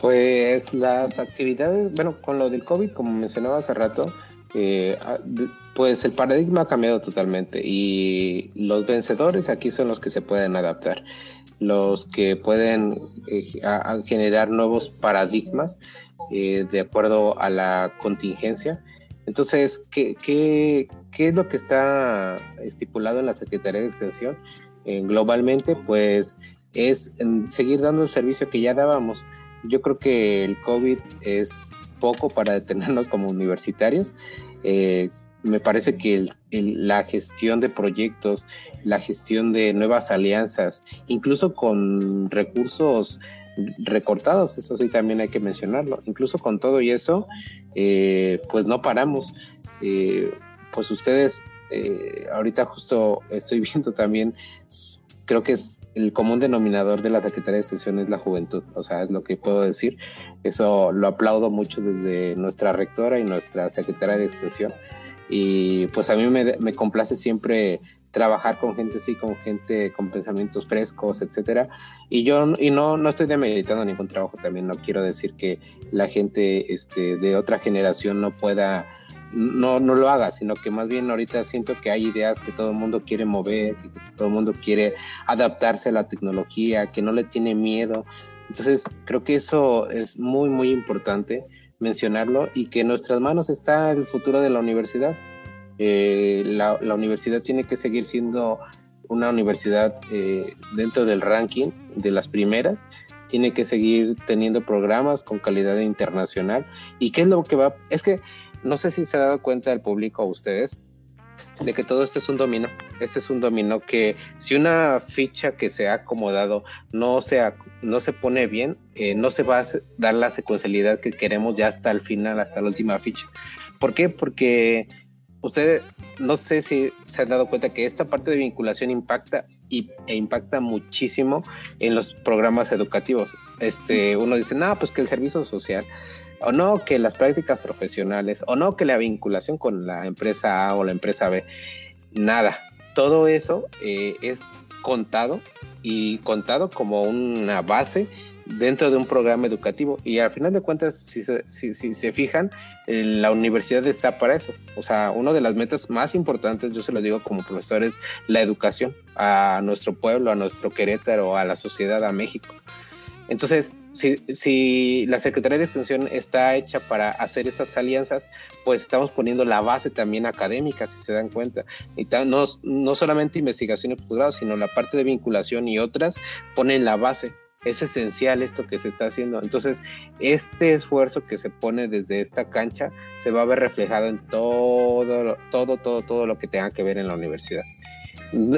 Pues las actividades, bueno, con lo del COVID, como mencionaba hace rato, eh, ah, pues el paradigma ha cambiado totalmente y los vencedores aquí son los que se pueden adaptar, los que pueden eh, generar nuevos paradigmas eh, de acuerdo a la contingencia. Entonces, ¿qué, ¿qué, qué, es lo que está estipulado en la Secretaría de Extensión? globalmente, pues es seguir dando el servicio que ya dábamos. Yo creo que el COVID es poco para detenernos como universitarios. Eh, me parece que la gestión de proyectos, la gestión de nuevas alianzas, incluso con recursos recortados, eso sí también hay que mencionarlo, incluso con todo y eso, eh, pues no paramos. Eh, pues ustedes, ahorita justo estoy viendo también creo que es el común denominador de la Secretaría de Extensión es la juventud, o sea, es lo que puedo decir. Eso lo aplaudo mucho desde nuestra rectora y nuestra Secretaria de Extensión. Y pues a mí me complace siempre trabajar con gente así, con gente con pensamientos frescos, etcétera. Y yo y no, no estoy demeritando ningún trabajo también, no quiero decir que la gente este, de otra generación no pueda no, no lo haga, sino que más bien ahorita siento que hay ideas que todo el mundo quiere mover, que todo el mundo quiere adaptarse a la tecnología, que no le tiene miedo. Entonces, creo que eso es muy, muy importante mencionarlo y que en nuestras manos está el futuro de la universidad. Eh, la, universidad tiene que seguir siendo una universidad eh, dentro del ranking de las primeras, tiene que seguir teniendo programas con calidad internacional. ¿Y qué es lo que va? Es que no sé si se ha dado cuenta el público a ustedes de que todo esto es un dominó. Este es un dominó que si una ficha que se ha acomodado no se, no se pone bien, eh, no se va a dar la secuencialidad que queremos ya hasta el final, hasta la última ficha. ¿Por qué? Porque ustedes, no sé si se han dado cuenta que esta parte de vinculación impacta y, e impacta muchísimo en los programas educativos. Este, uno dice, no, pues que el servicio social o no que las prácticas profesionales, o no que la vinculación con la empresa A o la empresa B, nada. Todo eso eh, es contado y contado como una base dentro de un programa educativo. Y al final de cuentas, si se, si, se fijan, eh, la universidad está para eso. O sea, una de las metas más importantes, yo se lo digo como profesor, es la educación a nuestro pueblo, a nuestro Querétaro, a la sociedad, a México. Entonces, si, la Secretaría de Extensión está hecha para hacer esas alianzas, pues estamos poniendo la base también académica, si se dan cuenta. Y no, no solamente investigación y posgrado, sino la parte de vinculación y otras ponen la base. Es esencial esto que se está haciendo. Entonces, este esfuerzo que se pone desde esta cancha se va a ver reflejado en todo, todo, todo, todo lo que tenga que ver en la universidad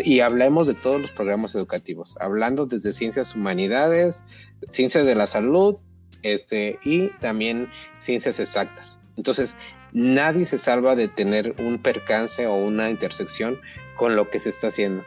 y hablemos de todos los programas educativos, hablando desde ciencias humanidades, ciencias de la salud, este, y también ciencias exactas. Entonces, nadie se salva de tener un percance o una intersección con lo que se está haciendo.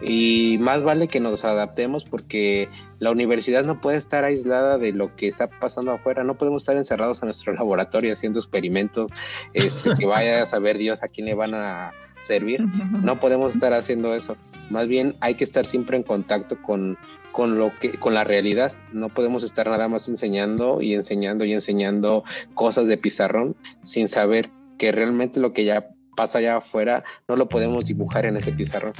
Y más vale que nos adaptemos porque la universidad no puede estar aislada de lo que está pasando afuera. No podemos estar encerrados en nuestro laboratorio haciendo experimentos este, que vaya a saber Dios a quién le van a servir. No podemos estar haciendo eso. Más bien hay que estar siempre en contacto con, con lo que, con la realidad. No podemos estar nada más enseñando y enseñando y enseñando cosas de pizarrón sin saber que realmente lo que ya pasa allá afuera no lo podemos dibujar en ese pizarrón.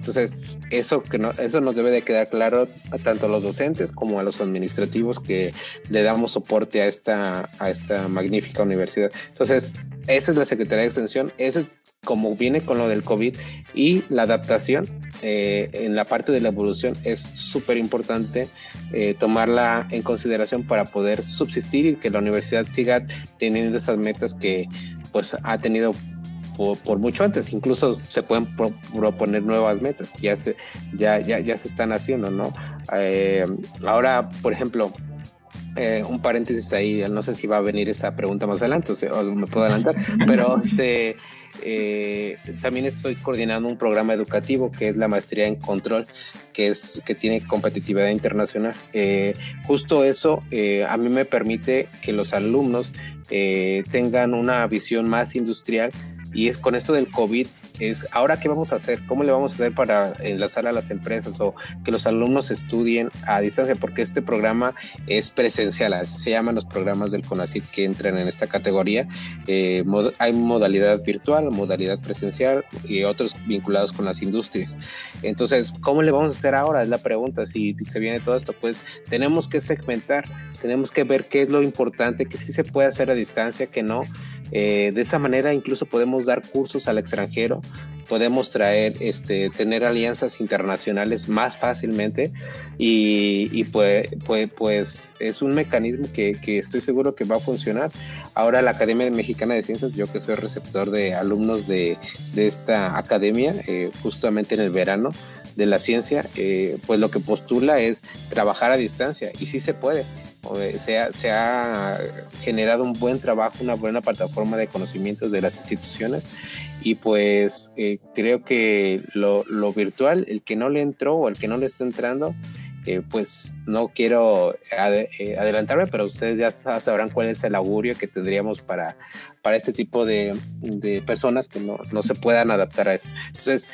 Entonces, eso, que no, eso nos debe de quedar claro a tanto a los docentes como a los administrativos que le damos soporte a esta, a esta magnífica universidad. Entonces, esa es la Secretaría de Extensión, ese es como viene con lo del COVID y la adaptación eh, en la parte de la evolución es súper importante eh, tomarla en consideración para poder subsistir y que la universidad siga teniendo esas metas que pues ha tenido por, mucho antes. Incluso se pueden proponer nuevas metas que ya se, ya, ya, ya se están haciendo, ¿no? Eh, ahora, por ejemplo, eh, un paréntesis ahí, no sé si va a venir esa pregunta más adelante o, me puedo adelantar, pero este, eh, también estoy coordinando un programa educativo que es la maestría en control, que, es, que tiene competitividad internacional. Eh, justo eso a mí me permite que los alumnos tengan una visión más industrial y es con esto del COVID es ahora qué vamos a hacer, cómo le vamos a hacer para enlazar a las empresas o que los alumnos estudien a distancia, porque este programa es presencial, así se llaman los programas del CONACYT que entran en esta categoría. Eh, hay modalidad virtual, modalidad presencial y otros vinculados con las industrias. Entonces, ¿cómo le vamos a hacer ahora? Es la pregunta. Si se viene todo esto, pues tenemos que segmentar, tenemos que ver qué es lo importante, que sí se puede hacer a distancia, que no eh, de esa manera incluso podemos dar cursos al extranjero, podemos traer, este, tener alianzas internacionales más fácilmente y, pues, pues, pues, es un mecanismo que, estoy seguro que va a funcionar. Ahora la Academia Mexicana de Ciencias, yo que soy receptor de alumnos de, esta academia, eh, justamente en el verano, de la ciencia, eh, pues lo que postula es trabajar a distancia y sí se puede. Eh, se ha, generado un buen trabajo, una buena plataforma de conocimientos de las instituciones y pues eh, creo que lo, virtual, el que no le entró o el que no le está entrando, eh, pues no quiero adelantarme, pero ustedes ya sabrán cuál es el augurio que tendríamos para, para este tipo de, de personas que no, no, se puedan adaptar a eso. Entonces,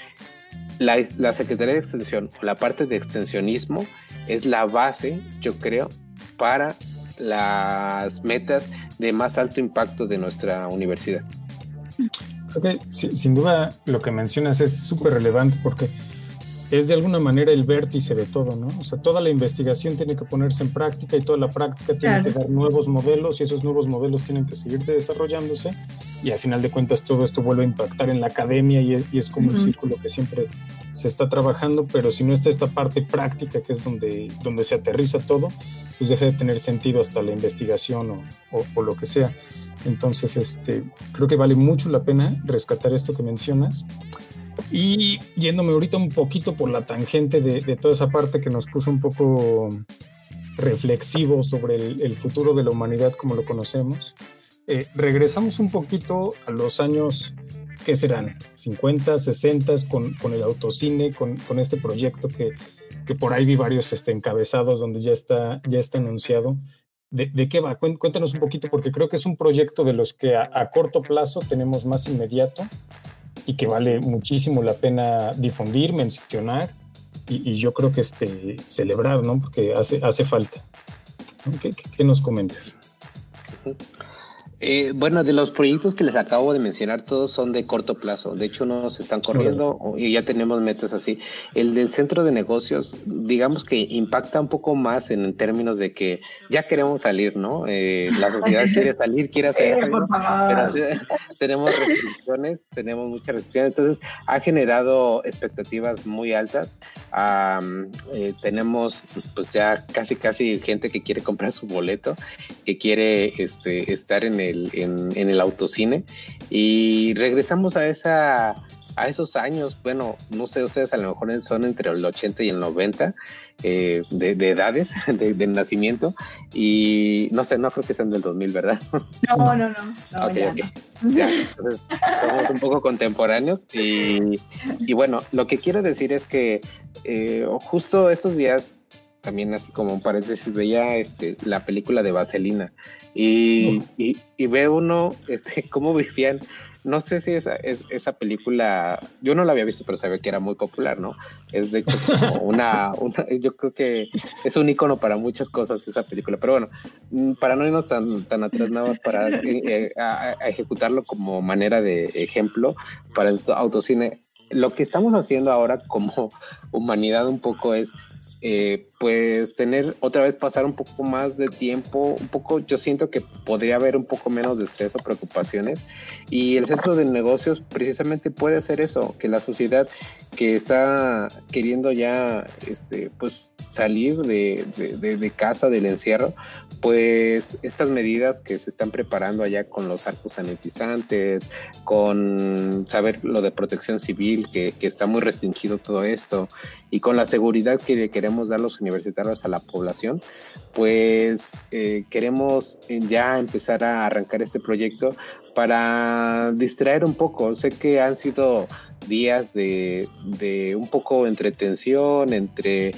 la, la Secretaría de Extensión la parte de extensionismo es la base, yo creo, para las metas de más alto impacto de nuestra universidad. Creo que sin duda lo que mencionas es súper relevante porque es de alguna manera el vértice de todo, ¿no? O sea, toda la investigación tiene que ponerse en práctica y toda la práctica tiene que dar nuevos modelos y esos nuevos modelos tienen que seguir desarrollándose y al final de cuentas todo esto vuelve a impactar en la academia y es, como un círculo que siempre se está trabajando, pero si no está esta parte práctica que es donde, donde se aterriza todo, pues deja de tener sentido hasta la investigación o, o, lo que sea. Entonces, este, creo que vale mucho la pena rescatar esto que mencionas. Y yéndome ahorita un poquito por la tangente de, toda esa parte que nos puso un poco reflexivo sobre el, futuro de la humanidad como lo conocemos, eh, regresamos un poquito a los años, ¿qué serán? 50, 60, con, con el autocine, con, con este proyecto que, que, por ahí vi varios este, encabezados donde ya está, ya está anunciado. ¿De, ¿De, qué va? Cuéntanos un poquito, porque creo que es un proyecto de los que a, a corto plazo tenemos más inmediato y que vale muchísimo la pena difundir, mencionar y, yo creo que este, celebrar, ¿no? Porque hace, hace falta. ¿Qué, qué, nos comentas? Eh, bueno, de los proyectos que les acabo de mencionar, todos son de corto plazo. De hecho, no se están corriendo y ya tenemos metas así. El del centro de negocios, digamos que impacta un poco más en, términos de que ya queremos salir, ¿no? Eh, la sociedad quiere salir, quiere hacer pero tenemos restricciones, tenemos muchas restricciones. Entonces, ha generado expectativas muy altas. Eh, tenemos, pues ya casi, casi gente que quiere comprar su boleto, que quiere este, estar en el en, el autocine y regresamos a esa a esos años, bueno, no sé, ustedes a lo mejor son entre el 80 y el 90 eh, de, edades, de, nacimiento, y no sé, no creo que sean del 2000, ¿verdad? No, no, no. somos un poco contemporáneos y, y, bueno, lo que quiero decir es que eh, justo estos días también así como un paréntesis, veía este, la película de Vaselina y, y, ve uno este, cómo vivían, no sé si esa, es, esa película, yo no la había visto, pero sabía que era muy popular, ¿no? Es de hecho como una, yo creo que es un icono para muchas cosas esa película, pero bueno, mm, para no irnos tan, tan atrás nada más para eh, eh, ejecutarlo como manera de ejemplo para el autocine, lo que estamos haciendo ahora como humanidad un poco es eh, pues tener otra vez pasar un poco más de tiempo, un poco, yo siento que podría haber un poco menos de estrés o preocupaciones y el centro de negocios precisamente puede hacer eso, que la sociedad que está queriendo ya este, pues salir de, de, casa del encierro, pues estas medidas que se están preparando allá con los arcos sanitizantes, con saber lo de protección civil, que, que está muy restringido todo esto, y con la seguridad que, queremos dar los universitarios a la población, pues eh, queremos ya empezar a arrancar este proyecto para distraer un poco. Sé que han sido días de, un poco entretención, entre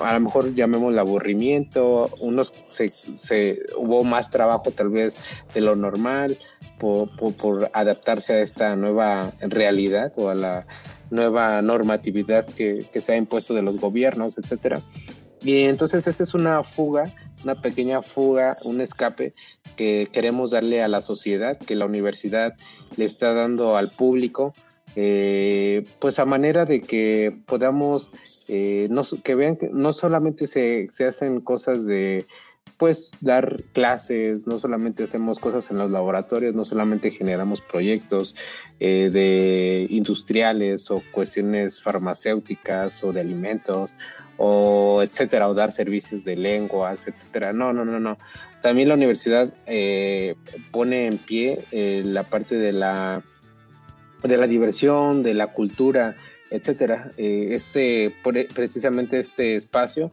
a lo mejor llamémoslo aburrimiento, unos se, hubo más trabajo tal vez de lo normal por, por, adaptarse a esta nueva realidad o a la nueva normatividad que, que se ha impuesto de los gobiernos, etcétera. Y entonces esta es una fuga, una pequeña fuga, un escape que queremos darle a la sociedad, que la universidad le está dando al público, eh, pues a manera de que podamos, eh, que vean que no solamente se, se hacen cosas de pues dar clases, no solamente hacemos cosas en los laboratorios, no solamente generamos proyectos eh, de industriales o cuestiones farmacéuticas o de alimentos o etcétera, o dar servicios de lenguas, etcétera. No, no, no, no. También la universidad pone en pie la parte de la de la diversión, de la cultura, etcétera. Eh, este, precisamente este espacio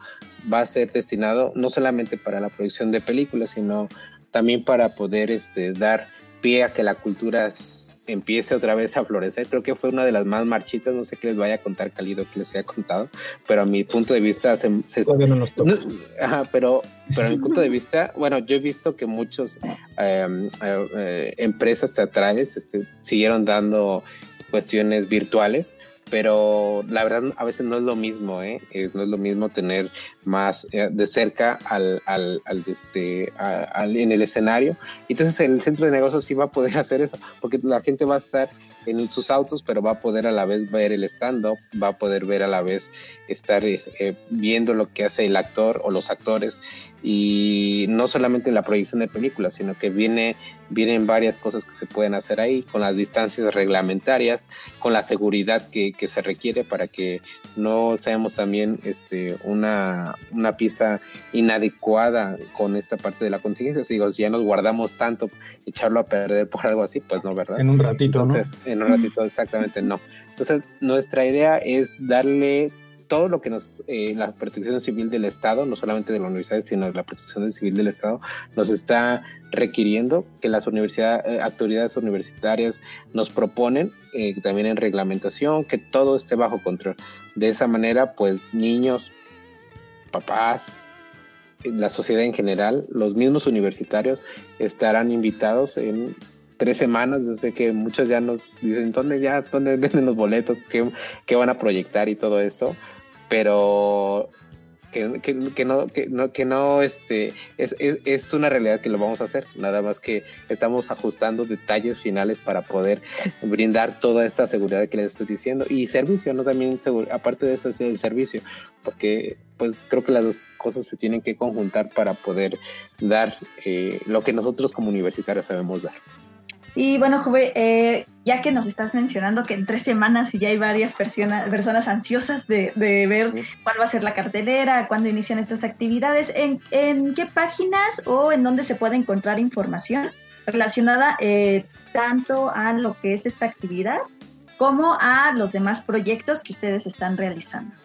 va a ser destinado no solamente para la producción de películas, sino también para poder este, dar pie a que la cultura empiece otra vez a florecer. Creo que fue una de las más marchitas, no sé qué les vaya a contar Calido, que les haya contado, pero a mi punto de vista se... ajá, pero, pero a mi punto de vista, bueno, yo he visto que muchos em, eh, eh, empresas teatrales este, siguieron dando cuestiones virtuales, pero la verdad a veces no es lo mismo, ¿eh? no es lo mismo tener más eh, de cerca al, al, al este, al, en el escenario. Entonces el centro de negocios sí va a poder hacer eso, porque la gente va a estar en sus autos, pero va a poder a la vez ver el stand-up, va a poder ver a la vez estar eh, viendo lo que hace el actor o los actores y no solamente la proyección de películas, sino que viene, vienen varias cosas que se pueden hacer ahí, con las distancias reglamentarias, con la seguridad que, que se requiere para que no seamos también este, una, una pieza inadecuada con esta parte de la contingencia. Si digo, si ya nos guardamos tanto, echarlo a perder por algo así, pues no, ¿verdad? En un ratito, Entonces, En un ratito, exactamente, no. Entonces, nuestra idea es darle todo lo que nos, eh, la protección civil del Estado, no solamente de la universidad, sino la protección civil del Estado, nos está requiriendo que las universidades, eh, autoridades universitarias nos proponen, eh, también en reglamentación, que todo esté bajo control. De esa manera, pues niños, papás, la sociedad en general, los mismos universitarios estarán invitados en tres semanas. Yo sé que muchos ya nos dicen dónde ya, dónde venden los boletos, qué, qué van a proyectar y todo esto pero que, que, no, que no, que no, este, es, es, una realidad que lo vamos a hacer, nada más que estamos ajustando detalles finales para poder brindar toda esta seguridad que les estoy diciendo y servicio, no también, aparte de eso es el servicio, porque pues creo que las dos cosas se tienen que conjuntar para poder dar eh, lo que nosotros como universitarios sabemos dar. Y bueno, Jove, eh, ya que nos estás mencionando que en tres semanas ya hay varias personas, personas ansiosas de, ver cuál va a ser la cartelera, cuándo inician estas actividades, ¿en, qué páginas o en dónde se puede encontrar información relacionada eh, tanto a lo que es esta actividad como a los demás proyectos que ustedes están realizando?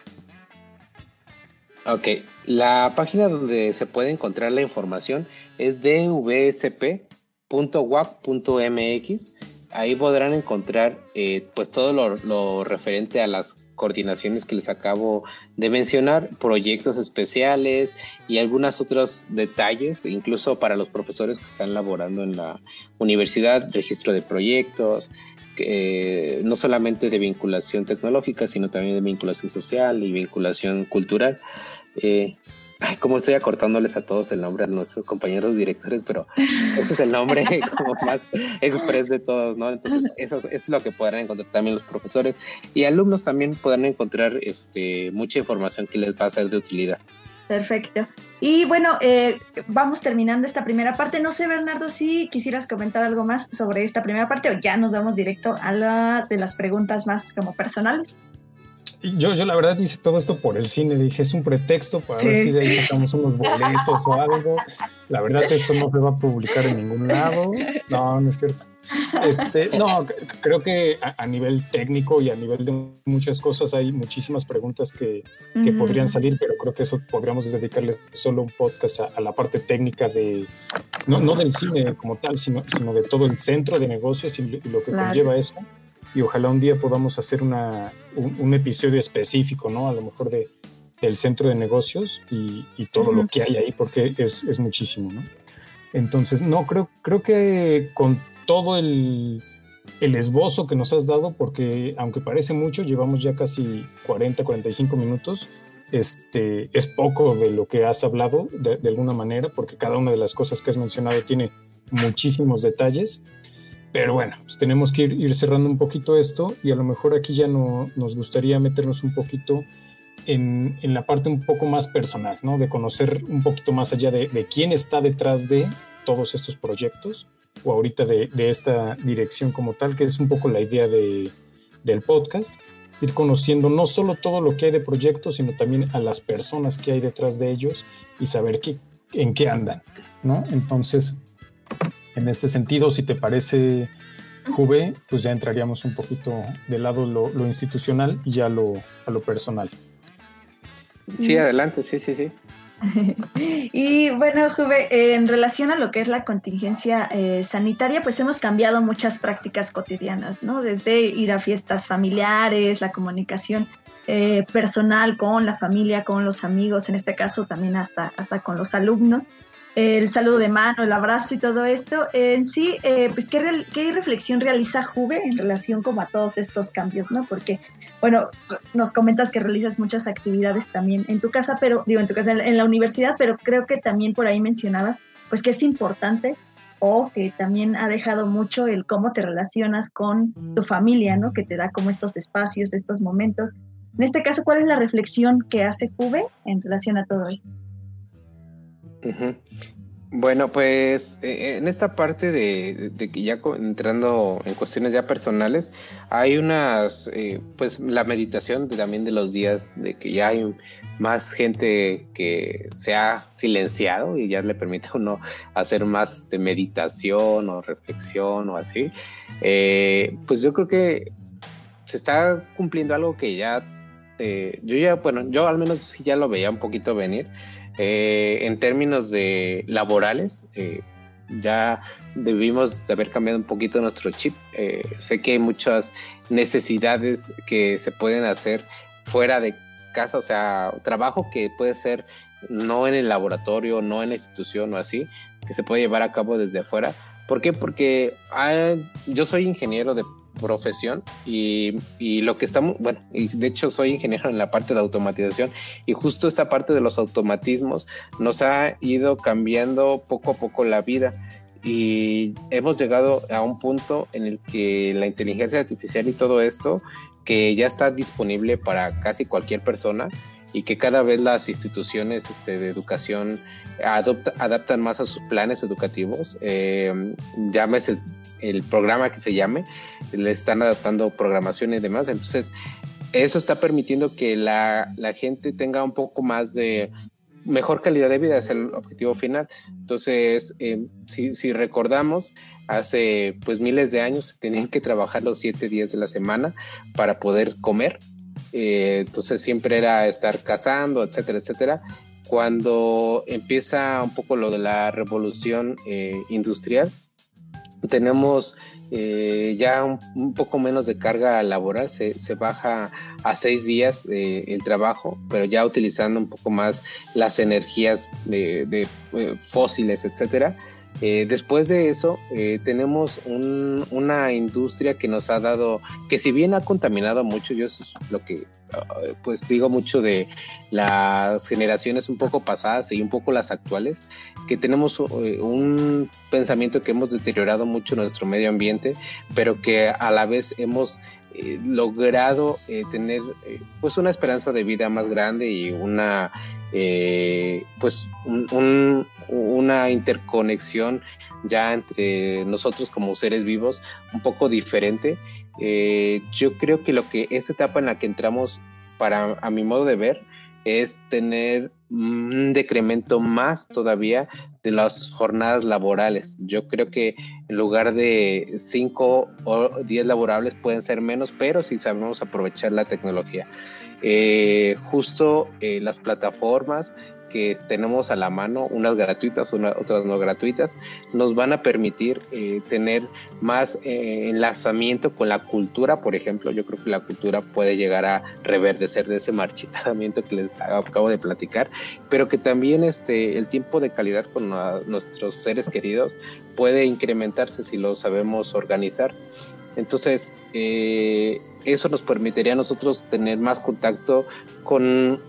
Ok, la página donde se puede encontrar la información es DVSP .wap.mx. Ahí podrán encontrar eh, pues todo lo, referente a las coordinaciones que les acabo de mencionar, proyectos especiales y algunos otros detalles, incluso para los profesores que están laborando en la universidad, registro de proyectos, eh, no solamente de vinculación tecnológica, sino también de vinculación social y vinculación cultural. Eh, Ay, como estoy acortándoles a todos el nombre a nuestros compañeros directores, pero este es el nombre como más express de todos, ¿no? Entonces, eso, es lo que podrán encontrar también los profesores y alumnos también podrán encontrar este, mucha información que les va a ser de utilidad. Perfecto. Y bueno, eh, vamos terminando esta primera parte. No sé, Bernardo, si quisieras comentar algo más sobre esta primera parte o ya nos vamos directo a la de las preguntas más como personales. Yo, yo la verdad hice todo esto por el cine, dije, es un pretexto para ver si de ahí sacamos unos boletos o algo. La verdad esto no se va a publicar en ningún lado. No, no es cierto. Este, no, creo que a, nivel técnico y a nivel de muchas cosas hay muchísimas preguntas que, podrían salir, pero creo que eso podríamos dedicarle solo un podcast a, la parte técnica de, no, no, del cine como tal, sino, sino de todo el centro de negocios y, lo que conlleva eso. Y ojalá un día podamos hacer una, un, episodio específico, ¿no? A lo mejor de, del centro de negocios y, todo lo que hay ahí, porque es, es muchísimo, ¿no? Entonces, no, creo, creo que con todo el, esbozo que nos has dado, porque aunque parece mucho, llevamos ya casi 40, 45 minutos. Este, es poco de lo que has hablado de, alguna manera, porque cada una de las cosas que has mencionado tiene muchísimos detalles. Pero bueno, pues tenemos que ir, cerrando un poquito esto y a lo mejor aquí ya no, nos gustaría meternos un poquito en, la parte un poco más personal, ¿no? De conocer un poquito más allá de, de quién está detrás de todos estos proyectos o ahorita de, esta dirección como tal, que es un poco la idea de, del podcast, ir conociendo no solo todo lo que hay de proyectos, sino también a las personas que hay detrás de ellos y saber qué, en qué andan, ¿no? Entonces, en este sentido, si te parece, Juve, pues ya entraríamos un poquito del lado lo, lo institucional y ya lo, a lo personal. Sí, adelante, sí, sí, sí. y bueno, Juve, en relación a lo que es la contingencia eh, sanitaria, pues hemos cambiado muchas prácticas cotidianas, ¿no? Desde ir a fiestas familiares, la comunicación eh, personal con la familia, con los amigos, en este caso también hasta, hasta con los alumnos el saludo de mano, el abrazo y todo esto. En sí, eh, pues, ¿qué, ¿qué, reflexión realiza Juve en relación como a todos estos cambios, no? Porque, bueno, nos comentas que realizas muchas actividades también en tu casa, pero, digo, en tu casa, en la universidad, pero creo que también por ahí mencionabas, pues, que es importante o que también ha dejado mucho el cómo te relacionas con tu familia, ¿no? Que te da como estos espacios, estos momentos. En este caso, ¿cuál es la reflexión que hace Juve en relación a todo esto? Bueno, pues eh, en esta parte de, que ya entrando en cuestiones ya personales, hay unas, eh, pues la meditación también de los días, de que ya hay más gente que se ha silenciado y ya le permite a uno hacer más de meditación o reflexión o así. Eh, pues yo creo que se está cumpliendo algo que ya, yo ya, bueno, yo al menos sí ya lo veía un poquito venir eh, en términos de laborales, eh, ya debimos de haber cambiado un poquito nuestro chip. Eh, sé que hay muchas necesidades que se pueden hacer fuera de casa, o sea, trabajo que puede ser no en el laboratorio, no en la institución o así, que se puede llevar a cabo desde afuera. ¿Por qué? Porque ah, yo soy ingeniero de profesión y, y, lo que estamos, bueno, y de hecho soy ingeniero en la parte de automatización y justo esta parte de los automatismos nos ha ido cambiando poco a poco la vida y hemos llegado a un punto en el que la inteligencia artificial y todo esto que ya está disponible para casi cualquier persona y que cada vez las instituciones este, de educación adopta, adaptan más a sus planes educativos, eh, llámese el programa que se llame, le están adaptando programación y demás. Entonces, eso está permitiendo que la, gente tenga un poco más de mejor calidad de vida, es el objetivo final. Entonces, eh, si, recordamos, hace pues miles de años tenían que trabajar los siete días de la semana para poder comer. Eh, entonces siempre era estar cazando, etcétera, etcétera. Cuando empieza un poco lo de la revolución eh, industrial, tenemos eh, ya un, poco menos de carga laboral, se, baja a seis días eh, el trabajo, pero ya utilizando un poco más las energías de, eh, fósiles, etcétera. Después de eso, tenemos una industria que nos ha dado, que si bien ha contaminado mucho, yo eso es lo que pues digo mucho de las generaciones un poco pasadas y un poco las actuales, que tenemos eh, un pensamiento que hemos deteriorado mucho nuestro medio ambiente, pero que a la vez hemos eh, logrado eh, tener pues una esperanza de vida más grande y una pues una interconexión ya entre nosotros como seres vivos un poco diferente eh, yo creo que lo que esta etapa en la que entramos, para a mi modo de ver, es tener un decremento más todavía de las jornadas laborales. Yo creo que en lugar de 5 o 10 laborables pueden ser menos, pero si sabemos aprovechar la tecnología. Eh, justo eh, las plataformas que tenemos a la mano, unas gratuitas, otras no gratuitas, nos van a permitir eh, tener más eh, enlazamiento con la cultura, por ejemplo. Yo creo que la cultura puede llegar a reverdecer de ese marchitamiento que les acabo de platicar, pero que también este, el tiempo de calidad con nuestros seres queridos puede incrementarse si lo sabemos organizar. Entonces, eh, eso nos permitiría a nosotros tener más contacto con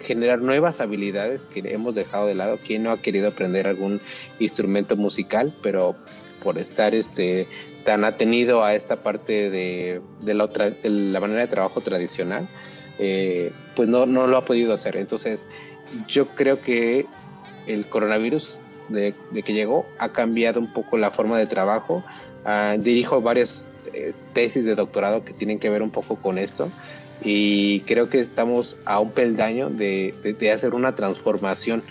generar nuevas habilidades que hemos dejado de lado. ¿Quién no ha querido aprender algún instrumento musical, pero por estar este tan atenido a esta parte de, la, otra, de la manera de trabajo tradicional, eh, pues no, no lo ha podido hacer. Entonces, yo creo que el coronavirus de, que llegó ha cambiado un poco la forma de trabajo. Ah, dirijo varias eh, tesis de doctorado que tienen que ver un poco con esto y creo que estamos a un peldaño de, de, hacer una transformación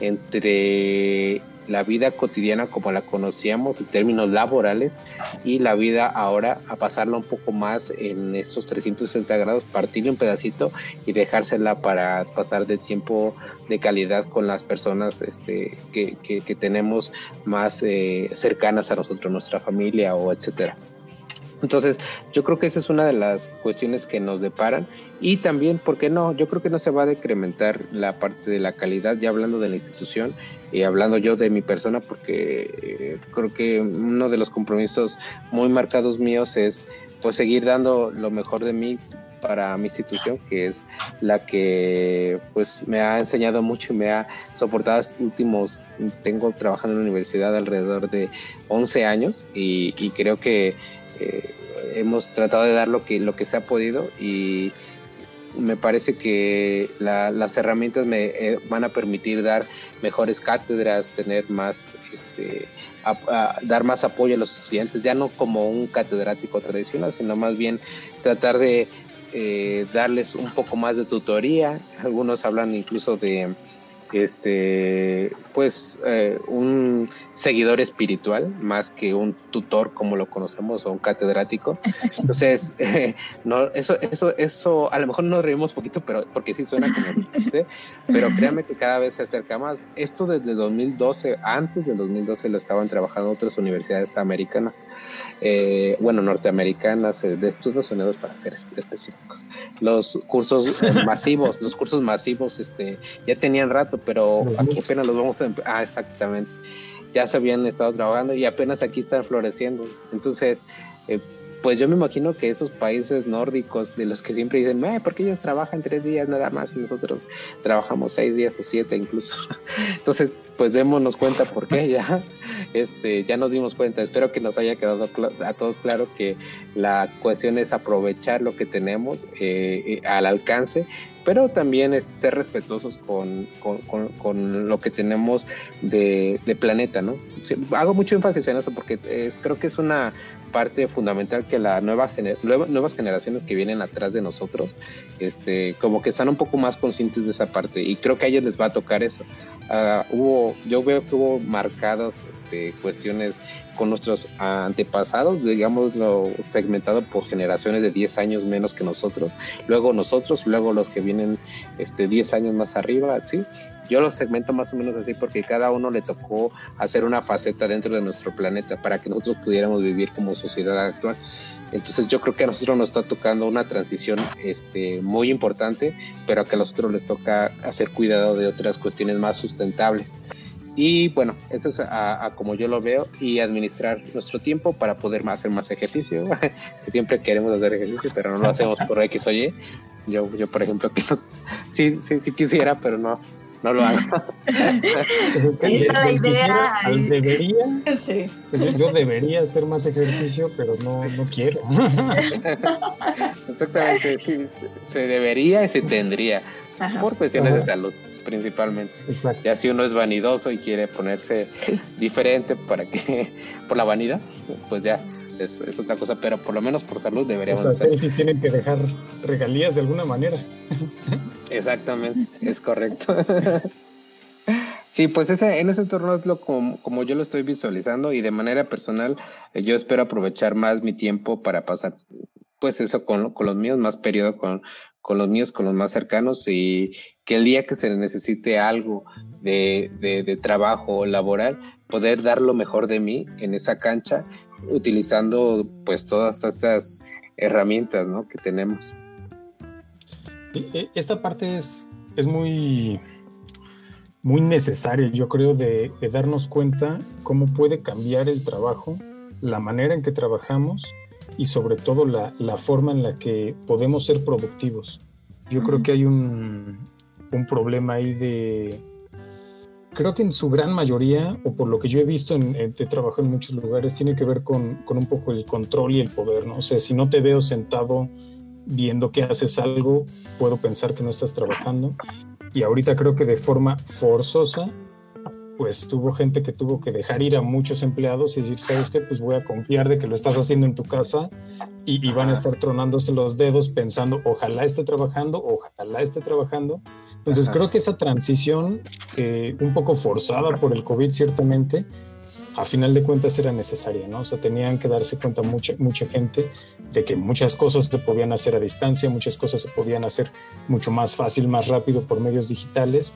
entre la vida cotidiana como la conocíamos en términos laborales y la vida ahora a pasarla un poco más en estos 360 grados, partirle un pedacito y dejársela para pasar de tiempo de calidad con las personas este, que, que, tenemos más eh, cercanas a nosotros, nuestra familia o etcétera. Entonces, yo creo que esa es una de las cuestiones que nos deparan y también, ¿por qué no? Yo creo que no se va a decrementar la parte de la calidad, ya hablando de la institución y hablando yo de mi persona, porque eh, creo que uno de los compromisos muy marcados míos es pues seguir dando lo mejor de mí para mi institución, que es la que pues me ha enseñado mucho y me ha soportado tengo trabajando en la universidad alrededor de 11 años y creo que eh, hemos tratado de dar lo que, lo que se ha podido y me parece que las herramientas me eh, van a permitir dar mejores cátedras, tener más, este, dar más apoyo a los estudiantes, ya no como un catedrático tradicional, sino más bien tratar de eh, darles un poco más de tutoría. Algunos hablan incluso de este, pues eh, un seguidor espiritual más que un tutor como lo conocemos o un catedrático. Entonces, no, eso, eso, eso, a lo mejor nos reímos poquito, pero porque sí suena como pero créanme que cada vez se acerca más. Esto desde 2012, antes del 2012 lo estaban trabajando otras universidades americanas. Eh, bueno, norteamericanas, eh, de Estados Unidos para ser específicos. Los cursos eh, masivos, los cursos masivos, este, ya tenían rato, pero aquí apenas los vamos a, ah, exactamente, ya se habían estado trabajando y apenas aquí están floreciendo. Entonces, pues yo me imagino que esos países nórdicos de los que siempre dicen, eh, porque ellos trabajan tres días nada más y nosotros trabajamos seis días o siete incluso. Entonces, pues démonos cuenta por qué ya, este, ya nos dimos cuenta. Espero que nos haya quedado a todos claro que la cuestión es aprovechar lo que tenemos eh, eh, al alcance, pero también es ser respetuosos con, con, lo que tenemos de, planeta, ¿no? hago mucho énfasis en eso porque creo que es una parte fundamental que la nueva nuevas generaciones que vienen atrás de nosotros, este, como que están un poco más conscientes de esa parte y creo que a ellos les va a tocar eso. Uh, hubo, yo veo que hubo marcadas este, cuestiones con nuestros antepasados, digamos, segmentado por generaciones de 10 años menos que nosotros, luego nosotros, luego los que vienen este, 10 años más arriba, ¿sí? Yo los segmento más o menos así porque cada uno le tocó hacer una faceta dentro de nuestro planeta para que nosotros pudiéramos vivir como sociedad actual. Entonces yo creo que a nosotros nos está tocando una transición este, muy importante, pero que a nosotros les toca hacer cuidado de otras cuestiones más sustentables. Y bueno, eso es a, como yo lo veo y administrar nuestro tiempo para poder hacer más ejercicio, que siempre queremos hacer ejercicio, pero no lo hacemos por X o Y. Yo, yo por ejemplo, que sí, sí, sí quisiera, pero no, no lo hago. es la idea. debería, sí. yo, debería hacer más ejercicio, pero no, no quiero. Exactamente, sí, se debería y se tendría, por cuestiones de salud principalmente. Exacto. Ya si uno es vanidoso y quiere ponerse diferente para que, por la vanidad, pues ya es, otra cosa, pero por lo menos por salud deberíamos Los selfies tienen que dejar regalías de alguna manera. Exactamente, es correcto. Sí, pues ese, en ese entorno es lo como, como, yo lo estoy visualizando y de manera personal eh, yo espero aprovechar más mi tiempo para pasar pues eso con, con los míos, más periodo con, con los míos, con los más cercanos y que el día que se necesite algo de, de, trabajo laboral, poder dar lo mejor de mí en esa cancha utilizando pues todas estas herramientas ¿no? que tenemos. E, esta parte es, es muy, muy necesaria, yo creo, de, de darnos cuenta cómo puede cambiar el trabajo, la manera en que trabajamos y sobre todo la, la forma en la que podemos ser productivos. Yo creo que hay un, un, problema ahí de... Creo que en su gran mayoría, o por lo que yo he visto en, de trabajo en muchos lugares, tiene que ver con, con, un poco el control y el poder, ¿no? O sea, si no te veo sentado viendo que haces algo, puedo pensar que no estás trabajando. Y ahorita creo que de forma forzosa pues tuvo gente que tuvo que dejar ir a muchos empleados y decir, ¿sabes qué? Pues voy a confiar de que lo estás haciendo en tu casa y, van a estar tronándose los dedos pensando, ojalá esté trabajando, ojalá esté trabajando. Entonces creo que esa transición, eh, un poco forzada por el COVID ciertamente, a final de cuentas era necesaria, ¿no? O sea, tenían que darse cuenta mucha, mucha gente de que muchas cosas se podían hacer a distancia, muchas cosas se podían hacer mucho más fácil, más rápido por medios digitales,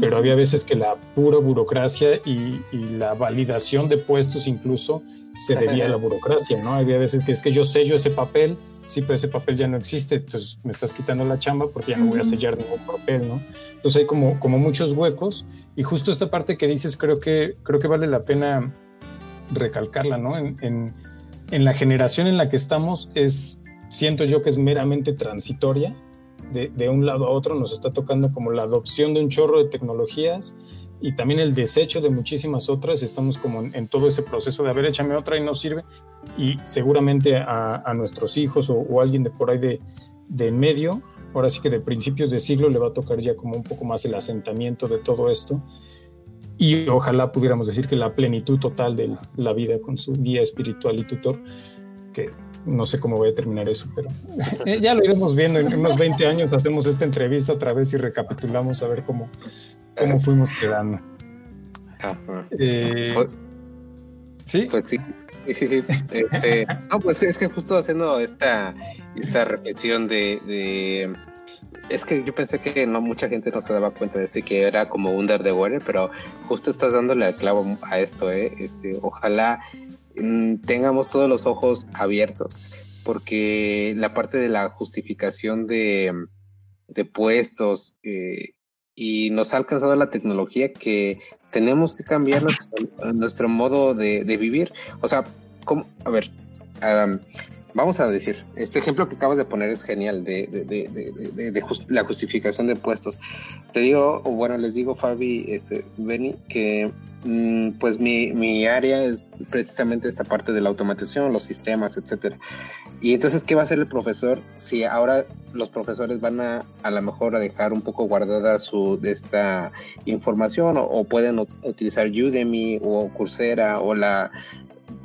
pero había veces que la pura burocracia y, la validación de puestos incluso se debía a la burocracia, ¿no? Había veces que es que yo sello ese papel, sí, pero ese papel ya no existe, entonces me estás quitando la chamba porque ya no voy a sellar ningún papel, ¿no? Entonces hay como, como muchos huecos y justo esta parte que dices creo que, creo que vale la pena recalcarla, ¿no? En, en, en la generación en la que estamos es, siento yo que es meramente transitoria, de, de, un lado a otro, nos está tocando como la adopción de un chorro de tecnologías y también el desecho de muchísimas otras. Estamos como en, todo ese proceso de, haber échame otra y no sirve. Y seguramente a, a nuestros hijos o, o, alguien de por ahí de, de en medio, ahora sí que de principios de siglo le va a tocar ya como un poco más el asentamiento de todo esto. Y ojalá pudiéramos decir que la plenitud total de la vida con su guía espiritual y tutor, que no sé cómo voy a terminar eso, pero ya lo iremos viendo. En unos 20 años hacemos esta entrevista otra vez y recapitulamos a ver cómo, cómo fuimos quedando. Eh, pues, sí. Pues sí. Sí, sí, este, no, pues es que justo haciendo esta, esta reflexión de, es que yo pensé que no mucha gente no se daba cuenta de esto y que era como un de pero justo estás dándole el clavo a esto, ¿eh? Este, ojalá Mm, tengamos todos los ojos abiertos, porque la parte de la justificación de, de puestos eh, y nos ha alcanzado la tecnología que tenemos que cambiar nuestro, modo de, vivir. O sea, ¿cómo? a ver, vamos a decir, este ejemplo que acabas de poner es genial de, de la justificación de puestos. Te digo, o bueno, les digo, Fabi, este, Benny, que Mm, pues mi, mi, área es precisamente esta parte de la automatización, los sistemas, etcétera. Y entonces, ¿qué va a hacer el profesor si ahora los profesores van a a lo mejor a dejar un poco guardada su de esta información o, pueden utilizar Udemy o Coursera o la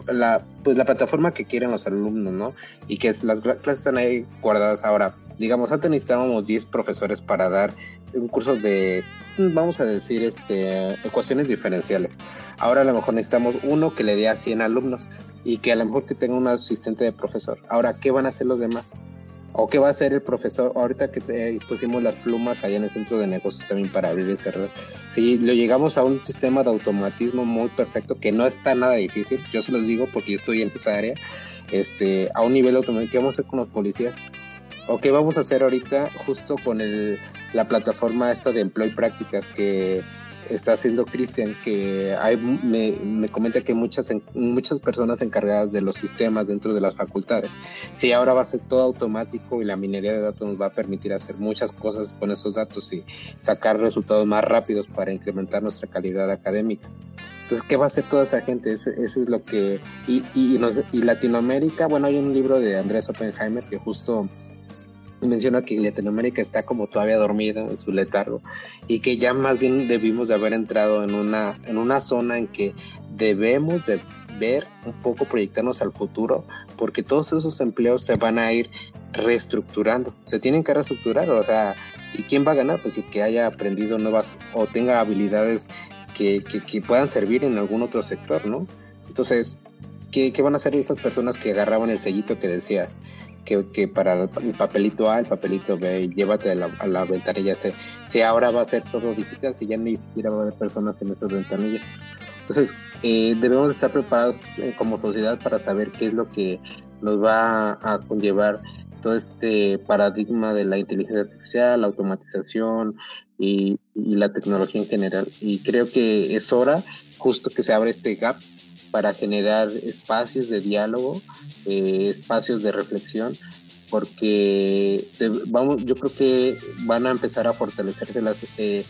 la pues la plataforma que quieren los alumnos, ¿no? Y que las clases están ahí guardadas ahora. Digamos, antes necesitábamos 10 profesores para dar un curso de vamos a decir, este, ecuaciones diferenciales. Ahora a lo mejor necesitamos uno que le dé a 100 alumnos y que a lo mejor que tenga un asistente de profesor. Ahora, ¿qué van a hacer los demás? ¿O qué va a hacer el profesor? Ahorita que pusimos las plumas allá en el centro de negocios también para abrir y cerrar. Si lo llegamos a un sistema de automatismo muy perfecto, que no está nada difícil, yo se los digo porque yo estoy en esa área, este, a un nivel automático, ¿qué vamos a hacer con los policías? ¿O qué vamos a hacer ahorita justo con el, la plataforma esta de Employ Prácticas que está haciendo Cristian, que hay, me, me, comenta que muchas, muchas personas encargadas de los sistemas dentro de las facultades. Si ahora va a ser todo automático y la minería de datos nos va a permitir hacer muchas cosas con esos datos y sacar resultados más rápidos para incrementar nuestra calidad académica. Entonces, ¿qué va a hacer toda esa gente? Eso, es lo que... Y, y, y Latinoamérica, bueno, hay un libro de Andrés Oppenheimer que justo menciona que Latinoamérica está como todavía dormida en su letargo y que ya más bien debimos de haber entrado en una, en una zona en que debemos de ver un poco, proyectarnos al futuro, porque todos esos empleos se van a ir reestructurando, se tienen que reestructurar, o sea, ¿y quién va a ganar? Pues el que haya aprendido nuevas o tenga habilidades que, que, puedan servir en algún otro sector, ¿no? Entonces, ¿qué, ¿qué, van a hacer esas personas que agarraban el sellito que decías? Que, que para el papelito A, el papelito B, llévate a la, a la ventanilla C. Si ahora va a ser todo digital, si ya ni siquiera va a haber personas en esas ventanillas. Entonces, eh, debemos estar preparados eh, como sociedad para saber qué es lo que nos va a conllevar todo este paradigma de la inteligencia artificial, la automatización y, la tecnología en general. Y creo que es hora justo que se abra este gap para generar espacios de diálogo, eh, espacios de reflexión, porque vamos, yo creo que van a empezar a fortalecerse las eh,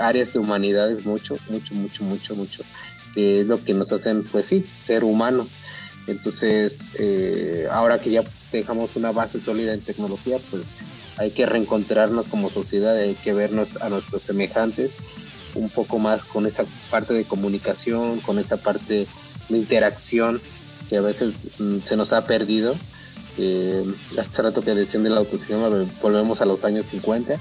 áreas de humanidades mucho, mucho, mucho, mucho, mucho, que es lo que nos hacen, pues sí, ser humanos. Entonces, eh, ahora que ya dejamos una base sólida en tecnología, pues hay que reencontrarnos como sociedad, hay que vernos a nuestros semejantes un poco más con esa parte de comunicación, con esa parte de interacción que a veces mm, se nos ha perdido. Eh, hace rato que decían de la autoestima, volvemos a los años 50.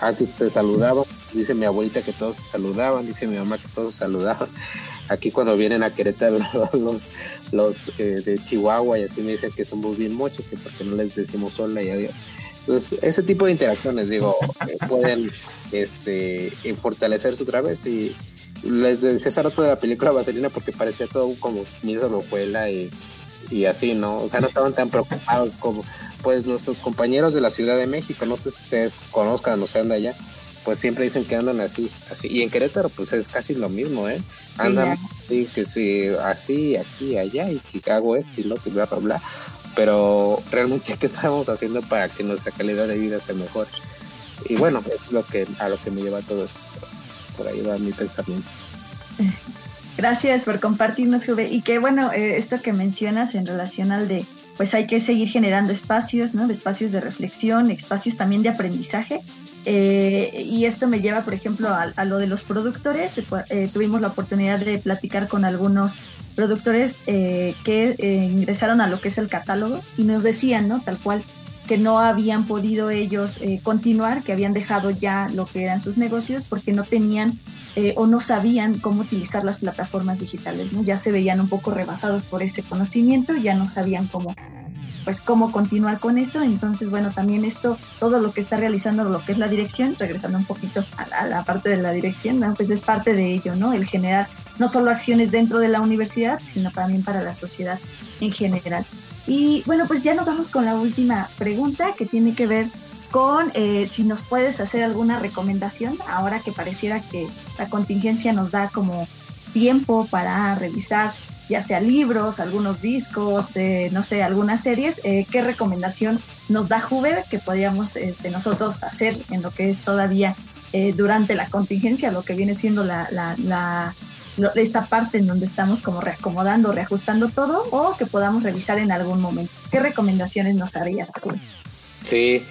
Antes te saludaban, dice mi abuelita que todos se saludaban, dice mi mamá que todos se saludaban. Aquí cuando vienen a Querétaro los, los eh, de Chihuahua y así me dicen que somos bien muchos, que porque no les decimos hola y adiós. Entonces, ese tipo de interacciones, digo, eh, pueden este, fortalecerse otra vez y les decía hace rato de la película Vaselina porque parecía todo como Misa Rojuela y, y así, ¿no? O sea, no estaban tan preocupados como pues nuestros compañeros de la Ciudad de México, no sé si ustedes conozcan o sean de allá, pues siempre dicen que andan así, así. Y en Querétaro, pues es casi lo mismo, ¿eh? Andan así, que sí, así, aquí, allá, y que hago esto y lo que bla, bla, bla. Pero realmente, ¿qué estamos haciendo para que nuestra calidad de vida sea mejor? Y bueno, es lo que, a lo que me lleva todo esto. Por ahí va mi pensamiento. Gracias por compartirnos, Juve. Y que bueno, eh, esto que mencionas en relación al de, pues hay que seguir generando espacios, ¿no? Espacios de reflexión, espacios también de aprendizaje eh, y esto me lleva, por ejemplo, a, lo de los productores. Eh, tuvimos la oportunidad de platicar con algunos productores eh, que ingresaron a lo que es el catálogo y nos decían, ¿no? Tal cual, que no habían podido ellos continuar, que habían dejado ya lo que eran sus negocios porque no tenían o no sabían cómo utilizar las plataformas digitales, ¿no? Ya se veían un poco rebasados por ese conocimiento, ya no sabían cómo pues cómo continuar con eso. Entonces, bueno, también esto, todo lo que está realizando lo que es la dirección, regresando un poquito a la, parte de la dirección, pues es parte de ello, ¿no? El generar no solo acciones dentro de la universidad, sino también para la sociedad en general. Y bueno, pues ya nos vamos con la última pregunta que tiene que ver con eh, si nos puedes hacer alguna recomendación ahora que pareciera que la contingencia nos da como tiempo para revisar ya sea libros, algunos discos, eh, no sé, algunas series, eh, ¿qué recomendación nos da Juve que podríamos este, nosotros hacer en lo que es todavía durante la contingencia, lo que viene siendo la, esta parte en donde estamos como reacomodando, reajustando todo o que podamos revisar en algún momento? ¿Qué recomendaciones nos harías? Sí,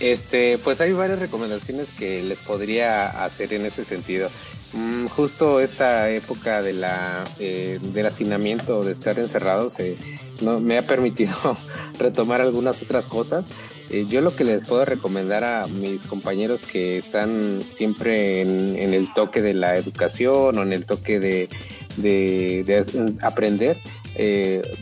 este, pues hay varias recomendaciones que les podría hacer en ese sentido. Mm, justo esta época de la, eh, del hacinamiento, de estar encerrados, eh, no, me ha permitido retomar algunas otras cosas. Eh, yo lo que les puedo recomendar a mis compañeros que están siempre en, el toque de la educación o en el toque de, de, aprender,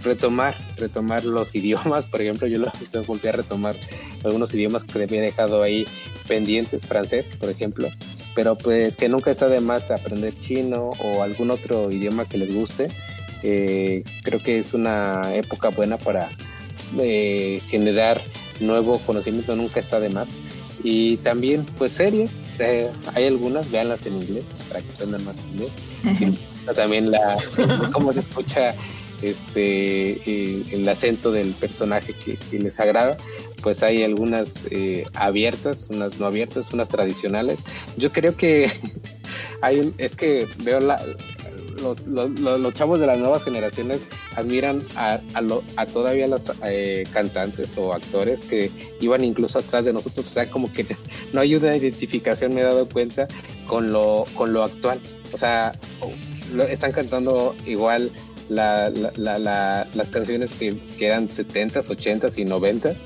retomar, retomar los idiomas. Por ejemplo, yo lo, volví a retomar algunos idiomas que había dejado ahí pendientes, francés, por ejemplo pero pues que nunca está de más aprender chino o algún otro idioma que les guste. Eh, creo que es una época buena para eh, generar nuevo conocimiento, nunca está de más. Y también, pues series, eh, hay algunas, véanlas en inglés para que aprendan más inglés. también la cómo se escucha este el acento del personaje que, que les agrada pues hay algunas eh, abiertas, unas no abiertas, unas tradicionales. Yo creo que hay un, es que veo la, los, chavos de las nuevas generaciones admiran a, a, todavía los eh, cantantes o actores que iban incluso atrás de nosotros, o sea, como que no hay una identificación, me he dado cuenta, con lo, con lo actual. O sea, están cantando igual las canciones que, que eran 70s, 80s y 90s.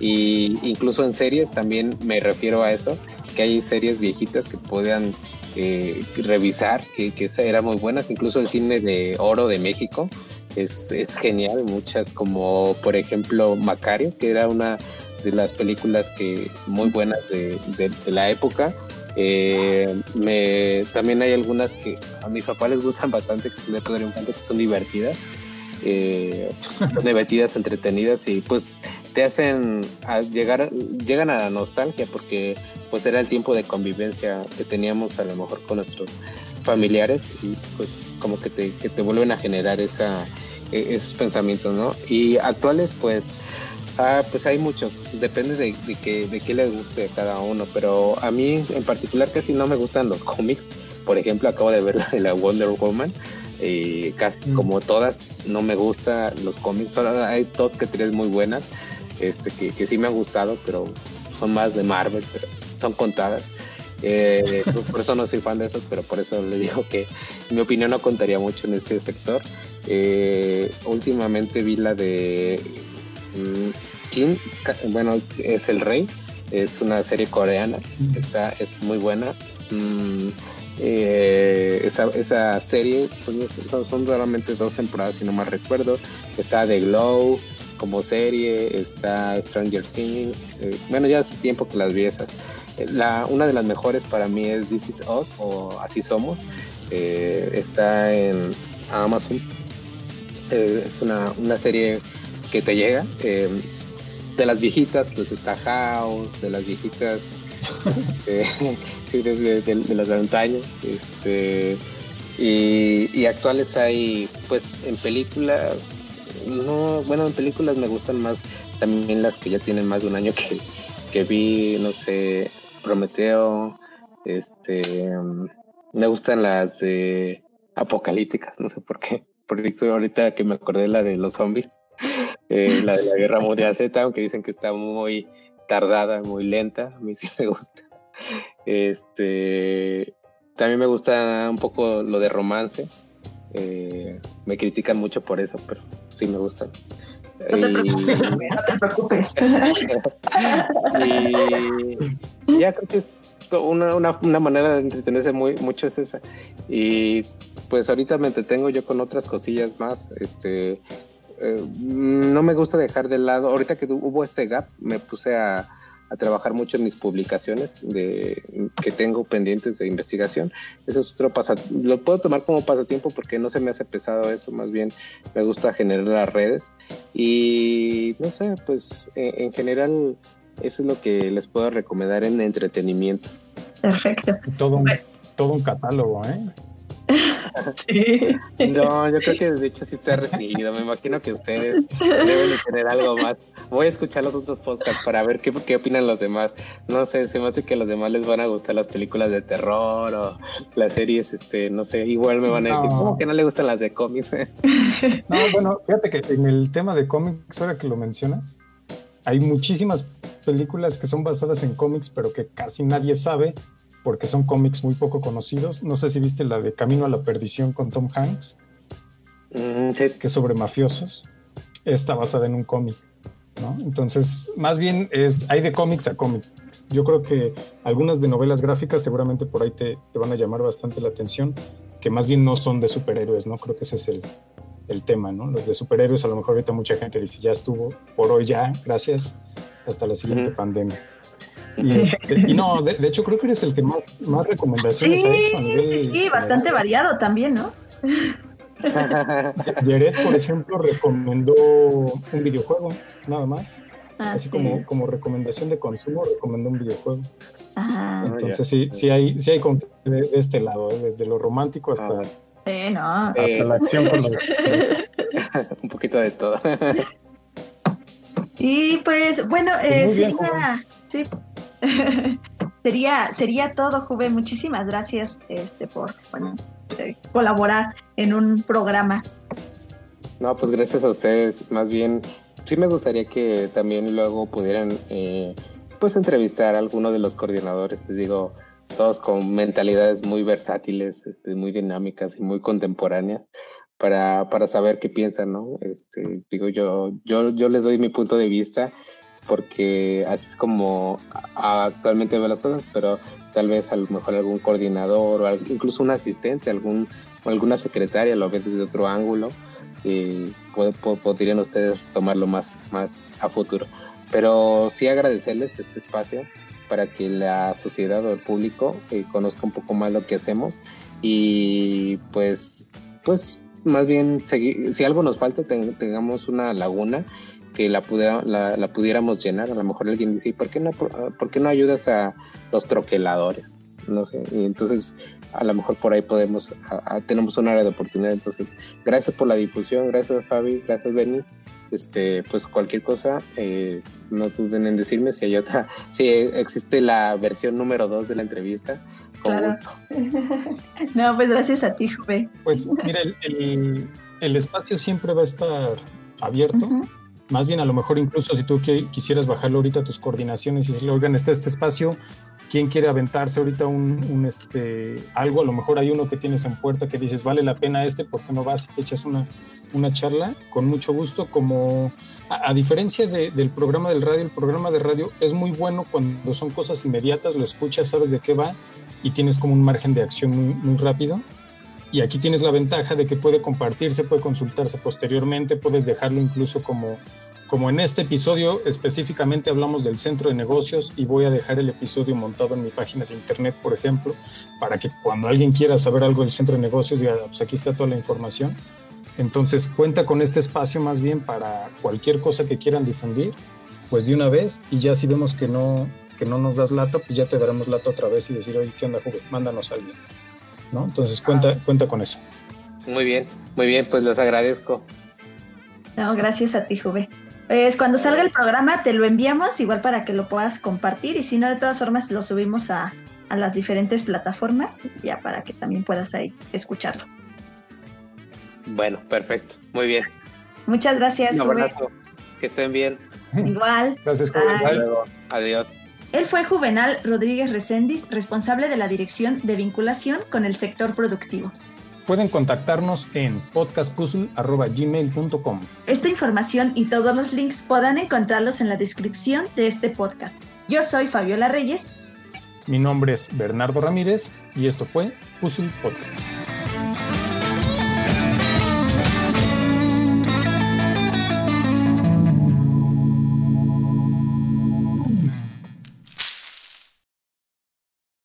Y incluso en series también me refiero a eso, que hay series viejitas que puedan eh, revisar, que, que eran muy buenas, incluso el cine de oro de México es, es genial, muchas como por ejemplo Macario, que era una de las películas que muy buenas de, la época. Eh, también hay algunas que a mis papás les gustan bastante, que son de Pedro Infante, que son divertidas, eh, son divertidas, entretenidas y pues te hacen llegar, llegan a la nostalgia porque pues era el tiempo de convivencia que teníamos a lo mejor con nuestros familiares y pues como que te, que te vuelven a generar esa, e, esos pensamientos, ¿no? Y actuales pues Ah, pues hay muchos, depende de, de, que, de qué les guste a cada uno, pero a mí en particular casi no me gustan los cómics. Por ejemplo, acabo de ver la de la Wonder Woman, y casi mm. como todas no me gustan los cómics, solo hay dos que tres muy buenas, este, que, que sí me han gustado, pero son más de Marvel, pero son contadas. Eh, por eso no soy fan de esos, pero por eso le digo que mi opinión no contaría mucho en ese sector. Eh, últimamente vi la de King, bueno, es el rey, es una serie coreana, está, es muy buena. Mm, eh, esa, esa, serie, pues son, son, solamente dos temporadas, si no mal recuerdo. Está The Glow como serie, está Stranger Things. Eh, bueno, ya hace tiempo que las vi esas. Eh, la, una de las mejores para mí es This Is Us o Así Somos. está en Amazon. es una, una serie que te llega. Eh, de las viejitas, pues está House, de las viejitas, eh, de, las de antaño, este, y, actuales hay, pues en películas, no, bueno, en películas me gustan más también las que ya tienen más de un año que, que vi, no sé, Prometeo, este, me gustan las de apocalípticas, no sé por qué, porque ahorita que me acordé la de los zombies, eh, la de la Guerra Mundial Z, aunque dicen que está muy tardada, muy lenta, a mí sí me gusta. Este, también me gusta un poco lo de romance. Eh, me critican mucho por eso, pero sí me gusta. No te preocupes, no te preocupes. y ya creo que es una, una, una, manera de entretenerse muy, mucho es esa. Y pues ahorita me entretengo yo con otras cosillas más. Este, eh, no me gusta dejar de lado, ahorita que hubo este gap, me puse a, trabajar mucho en mis publicaciones de, que tengo pendientes de investigación. Eso es otro pasatiempo, lo puedo tomar como pasatiempo porque no se me hace pesado eso, más bien me gusta generar las redes y no sé, pues en, general eso es lo que les puedo recomendar en entretenimiento. Perfecto. Todo todo un catálogo, ¿eh? Sí. No, yo creo que de hecho sí se ha recibido. Me imagino que ustedes deben de tener algo más. Voy a escuchar los otros podcasts para ver qué, qué opinan los demás. No sé, se me hace que a los demás les van a gustar las películas de terror o las series, este, no sé, igual me van a decir, ¿cómo que no le gustan las de cómics? No, bueno, fíjate que en el tema de cómics, ahora que lo mencionas, hay muchísimas películas que son basadas en cómics, pero que casi nadie sabe porque son cómics muy poco conocidos. No sé si viste la de Camino a la Perdición con Tom Hanks, mm, que es sobre mafiosos. Está basada en un cómic, ¿no? Entonces, más bien es, hay de cómics a cómics. Yo creo que algunas de novelas gráficas seguramente por ahí te, te, van a llamar bastante la atención, que más bien no son de superhéroes, ¿no? Creo que ese es el, el tema, ¿no? Los de superhéroes a lo mejor ahorita mucha gente dice, ya estuvo, por hoy ya, gracias, hasta la siguiente pandemia. Este, y, no, de, hecho creo que eres el que más, más recomendaciones sí, ha hecho. sí, sí, bastante variado también, ¿no? Jared, por ejemplo, recomendó un videojuego, nada más. Ah, Así como, como recomendación de consumo, recomendó un videojuego. Ajá. Entonces sí, sí hay, sí hay de, este lado, ¿eh? desde lo romántico hasta, ah. no. hasta la acción con los... un poquito de todo. y pues bueno, eh, sería, sí, sería, sería todo, Juve. Muchísimas gracias este, por eh, colaborar en un programa. No, pues gracias a ustedes. Más bien, sí me gustaría que también luego pudieran eh, pues entrevistar a alguno de los coordinadores. Les digo, todos con mentalidades muy versátiles, este, muy dinámicas y muy contemporáneas para, para saber qué piensan, ¿no? Este, digo, yo, yo, yo les doy mi punto de vista porque así es como actualmente veo las cosas, pero tal vez a lo mejor algún coordinador o incluso un asistente, algún, alguna secretaria lo ve desde otro ángulo y podrían ustedes tomarlo más, más a futuro. Pero sí agradecerles este espacio para que la sociedad o el público eh, conozca un poco más lo que hacemos y pues, pues más bien si algo nos falta tengamos una laguna que la, pudiera, la, pudiéramos llenar. A lo mejor alguien dice, ¿por qué no, por qué no ayudas a los troqueladores? No sé, y entonces a lo mejor por ahí podemos, tenemos un área de oportunidad. Entonces, gracias por la difusión, gracias Fabi, gracias Benny. Este, pues cualquier cosa, eh, no duden en decirme si hay otra, si existe la versión número dos de la entrevista. Claro. no, pues gracias a ti, Juve. Pues mira, el, el, espacio siempre va a estar abierto. Más bien, a lo mejor incluso si tú quisieras bajarlo ahorita a tus coordinaciones y decirle, oigan, está este espacio, ¿quién quiere aventarse ahorita un, este, algo? A lo mejor hay uno que tienes en puerta que dices, vale la pena este, ¿por qué no vas y te echas una, una charla? Con mucho gusto, como a, diferencia del programa del radio, el programa de radio es muy bueno cuando son cosas inmediatas, lo escuchas, sabes de qué va y tienes como un margen de acción muy, rápido y aquí tienes la ventaja de que puede compartirse, puede consultarse posteriormente, puedes dejarlo incluso como, como en este episodio específicamente hablamos del centro de negocios y voy a dejar el episodio montado en mi página de internet, por ejemplo, para que cuando alguien quiera saber algo del centro de negocios diga, pues aquí está toda la información. Entonces cuenta con este espacio más bien para cualquier cosa que quieran difundir, pues de una vez y ya si vemos que no, que no nos das lata, pues ya te daremos lata otra vez y decir, oye, ¿qué onda, Juve? Mándanos a alguien. ¿no? Entonces cuenta, ah. cuenta con eso. Muy bien, muy bien, pues les agradezco. No, gracias a ti, Juve. Pues cuando salga el programa te lo enviamos, igual para que lo puedas compartir, y si no, de todas formas lo subimos a, las diferentes plataformas, ya para que también puedas ahí escucharlo. Bueno, perfecto, muy bien. Muchas gracias. Un Que estén bien. Igual. Gracias, Juve. Adiós. Él fue Juvenal Rodríguez Recendis, responsable de la dirección de vinculación con el sector productivo. Pueden contactarnos en podcastpuzzle.gmail.com. Esta información y todos los links podrán encontrarlos en la descripción de este podcast. Yo soy Fabiola Reyes. Mi nombre es Bernardo Ramírez y esto fue Puzzle Podcast.